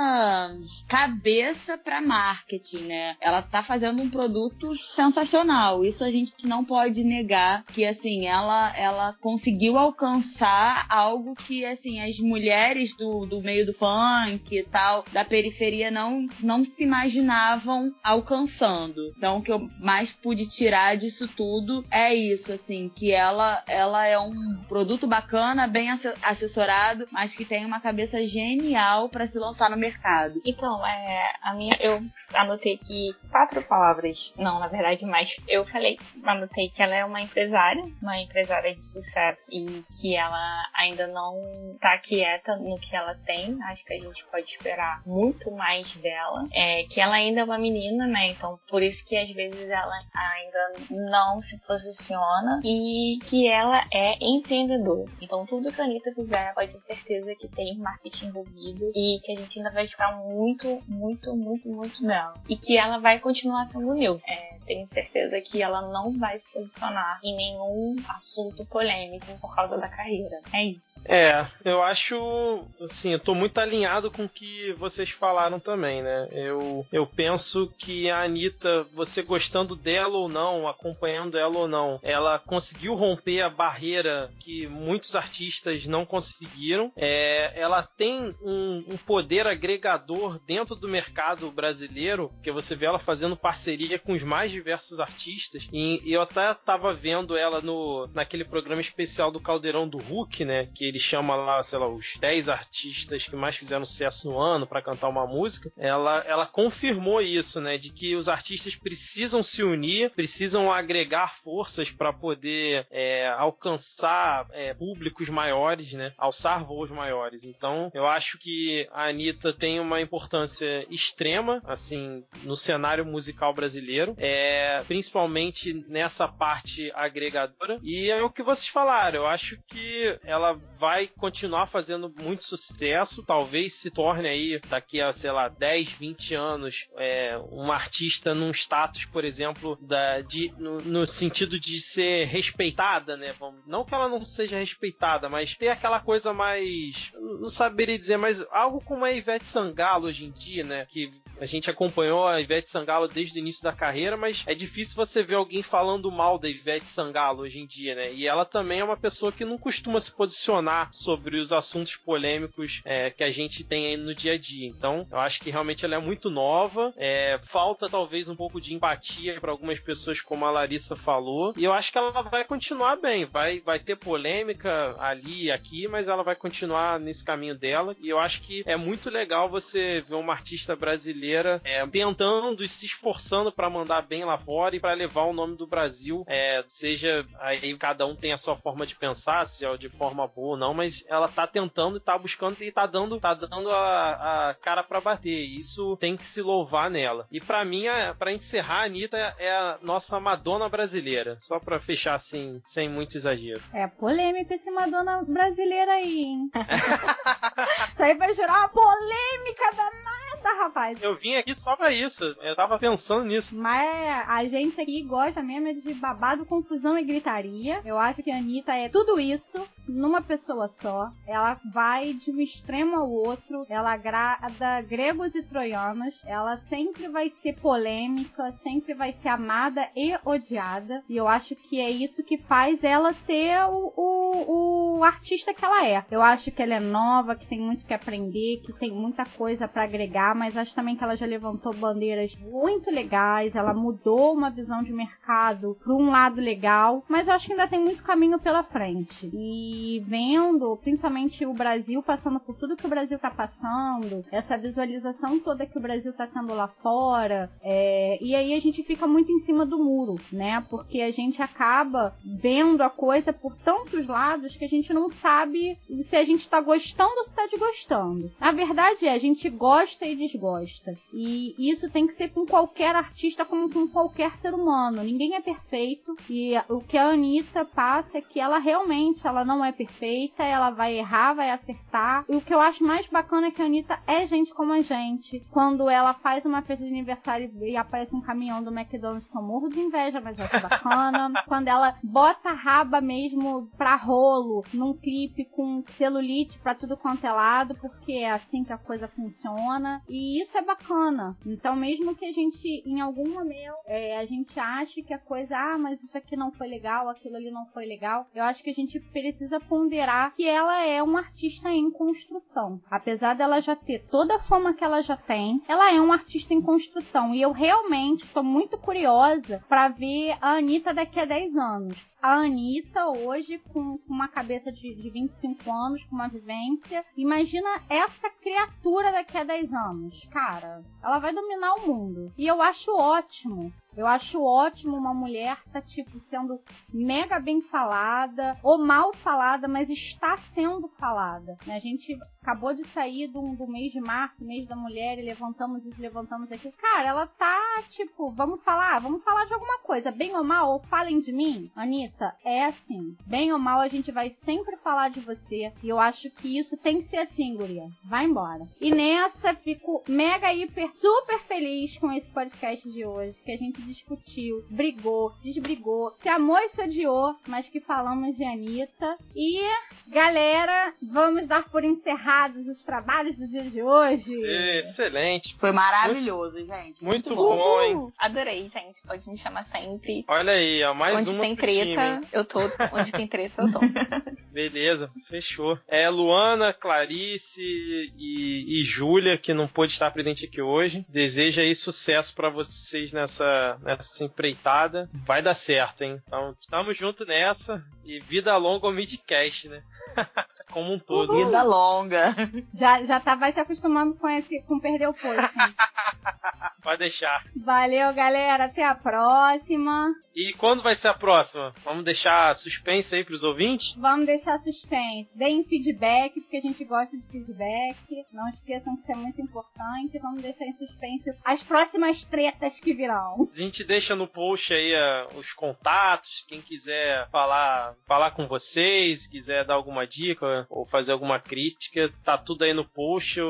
cabeça para marketing, né? Ela tá fazendo um produto sensacional. Isso a gente não pode negar que assim, ela ela conseguiu alcançar algo que assim as mulheres do, do meio do funk e tal, da periferia não não se imaginavam alcançando. Então o que eu mais pude tirar disso tudo é isso, assim, que ela ela é um produto bacana, bem assessorado, mas que tem uma cabeça genial para se lançar no mercado.
Então, é, a minha eu anotei aqui quatro palavras. Não, na verdade, mais. Eu falei, anotei que ela é uma empresária, uma empresária de sucesso e que ela ainda não tá quieta no que ela tem. Acho que a gente pode esperar muito mais dela. É que ela ainda é uma menina, né? Então, por isso que às vezes ela ainda não se posiciona e que ela é empreendedora. Então, tudo que a Anitta fizer, pode ter certeza que tem marketing envolvido e que a gente ainda vai esperar muito, muito, muito, muito dela. E que ela vai continuar sendo meu. É, tenho certeza que ela não vai se posicionar em nenhum assunto polêmico por causa da carreira. É isso.
É, eu acho, assim, eu tô muito alinhado com o que vocês falaram também, né? Eu, eu penso que a Anitta, você gostando dela ou não, acompanhando ela ou não, ela conseguiu romper a barreira que muitos artistas não conseguiram. É, ela tem um, um poder agregador dentro do mercado brasileiro, porque você vê ela fazendo parceria com os mais diversos artistas. E, eu até tava vendo ela no naquele programa especial do Caldeirão do Hulk, né? Que ele chama lá, sei lá, os 10 artistas que mais fizeram sucesso no ano para cantar uma música. Ela, ela confirmou isso, né? De que os artistas precisam se unir, precisam agregar forças para poder é, alcançar é, públicos maiores, né? Alçar voos maiores. Então, eu acho que a Anitta tem uma importância extrema, assim, no cenário musical brasileiro. É, é, principalmente nessa parte agregadora. E é o que vocês falaram, eu acho que ela vai continuar fazendo muito sucesso, talvez se torne aí daqui a, sei lá, 10, 20 anos, é, uma artista num status, por exemplo, da, de, no, no, sentido de ser respeitada, né? Não que ela não seja respeitada, mas ter aquela coisa mais. Não saberia dizer, mas algo como a Ivete Sangalo hoje em dia, né? Que a gente acompanhou a Ivete Sangalo desde o início da carreira, mas é difícil você ver alguém falando mal da Ivete Sangalo hoje em dia, né? E ela também é uma pessoa que não costuma se posicionar sobre os assuntos polêmicos é, que a gente tem aí no dia a dia. Então, eu acho que realmente ela é muito nova. É, falta talvez um pouco de empatia para algumas pessoas, como a Larissa falou. E eu acho que ela vai continuar bem. Vai, vai ter polêmica ali e aqui, mas ela vai continuar nesse caminho dela. E eu acho que é muito legal você ver uma artista brasileira é, tentando e se esforçando para mandar bem lá fora e para levar o nome do Brasil, é, seja aí cada um tem a sua forma de pensar, se é de forma boa ou não, mas ela tá tentando e tá buscando e tá dando, tá dando a, a cara para bater. Isso tem que se louvar nela. E para mim, para encerrar, a Anitta é a nossa Madonna brasileira. Só para fechar assim, sem muito exagero.
É polêmica esse Madonna brasileira aí, hein? [laughs] Isso aí vai gerar uma polêmica danada, rapaz.
Eu vim aqui só pra isso. Eu tava pensando nisso.
Mas a gente aqui gosta mesmo de babado, confusão e gritaria. Eu acho que a Anitta é tudo isso numa pessoa só. Ela vai de um extremo ao outro. Ela agrada gregos e troianos. Ela sempre vai ser polêmica, sempre vai ser amada e odiada. E eu acho que é isso que faz ela ser o, o, o artista que ela é. Eu acho que ela é nova, que tem muito que aprender, que tem muita coisa para agregar, mas acho também que ela já levantou bandeiras muito legais. Ela mudou uma visão de mercado para um lado legal, mas eu acho que ainda tem muito caminho pela frente. E vendo, principalmente o Brasil passando por tudo que o Brasil está passando, essa visualização toda que o Brasil está tendo lá fora, é, e aí a gente fica muito em cima do muro, né? Porque a gente acaba vendo a coisa por tantos lados que a gente não sabe se a gente está gostando ou se está desgostando. A verdade é, a gente gosta e desgosta. E isso tem que ser com qualquer artista, como com qualquer ser humano. Ninguém é perfeito. E o que a Anitta passa é que ela realmente ela não é perfeita, ela vai errar, vai acertar. E o que eu acho mais bacana é que a Anitta é gente como a gente. Quando ela faz uma festa de aniversário e aparece um caminhão do McDonald's com morro de inveja, mas acho bacana. [laughs] Quando ela bota a raba mesmo pra rolo num clipe com celulite pra tudo quanto é lado, porque é assim que a coisa funciona. E isso é bacana. Então, mesmo que a gente, em algum momento, é, a gente ache que a coisa, ah, mas isso aqui não foi legal, aquilo ali não foi legal, eu acho que a gente precisa ponderar que ela é uma artista em construção. Apesar dela já ter toda a fama que ela já tem, ela é um artista em construção. E eu realmente estou muito curiosa para ver a Anitta daqui a 10 anos a Anitta hoje com uma cabeça de, de 25 anos, com uma vivência. Imagina essa criatura daqui a 10 anos. Cara, ela vai dominar o mundo. E eu acho ótimo. Eu acho ótimo uma mulher tá, tipo, sendo mega bem falada, ou mal falada, mas está sendo falada. Né? A gente acabou de sair do, do mês de março, mês da mulher, e levantamos isso, levantamos aquilo. Cara, ela tá, tipo, vamos falar, vamos falar de alguma coisa, bem ou mal, ou falem de mim. Anitta, é assim. Bem ou mal, a gente vai sempre falar de você. E eu acho que isso tem que ser assim, guria. Vai embora. E nessa, fico mega, hiper, super feliz com esse podcast de hoje, que a gente discutiu, brigou, desbrigou, se amou e se odiou, mas que falamos de Anitta. E, galera, vamos dar por encerrados os trabalhos do dia de hoje.
Excelente.
Foi maravilhoso, muito, gente.
Muito, muito bom, bom, hein?
Adorei, gente. Pode me chamar sempre.
Olha aí, ó, mais
Onde
uma
tem treta,
time,
eu tô. Onde tem treta, eu tô. [laughs]
Beleza, fechou. É Luana, Clarice e, e Júlia, que não pôde estar presente aqui hoje. Deseja aí sucesso para vocês nessa nessa empreitada. Vai dar certo, hein? Então, estamos junto nessa. E vida longa ao midcast, né? [laughs] Como um todo.
Uhul. Vida longa.
Já, já tá, vai se acostumando com, esse, com perder o posto. [laughs]
Pode deixar.
Valeu, galera. Até a próxima.
E quando vai ser a próxima? Vamos deixar suspense aí pros ouvintes?
Vamos deixar suspense. Deem feedback, porque a gente gosta de feedback. Não esqueçam que isso é muito importante. Vamos deixar em suspense as próximas tretas que virão.
A gente deixa no post aí uh, os contatos. Quem quiser falar, falar com vocês, quiser dar alguma dica ou fazer alguma crítica, tá tudo aí no post.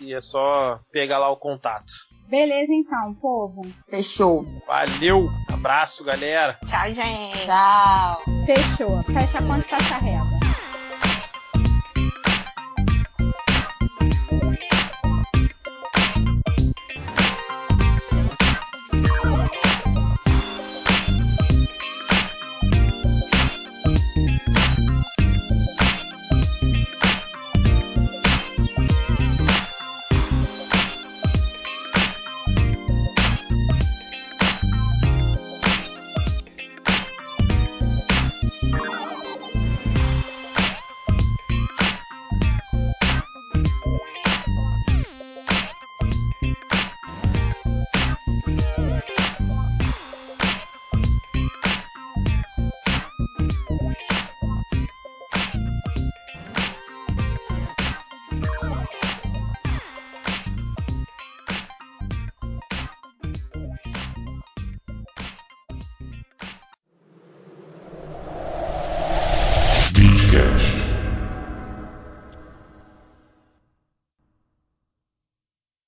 E é só pegar lá o contato.
Beleza, então, povo.
Fechou.
Valeu. Abraço, galera.
Tchau, gente.
Tchau.
Fechou. Fecha a conta e passa reta.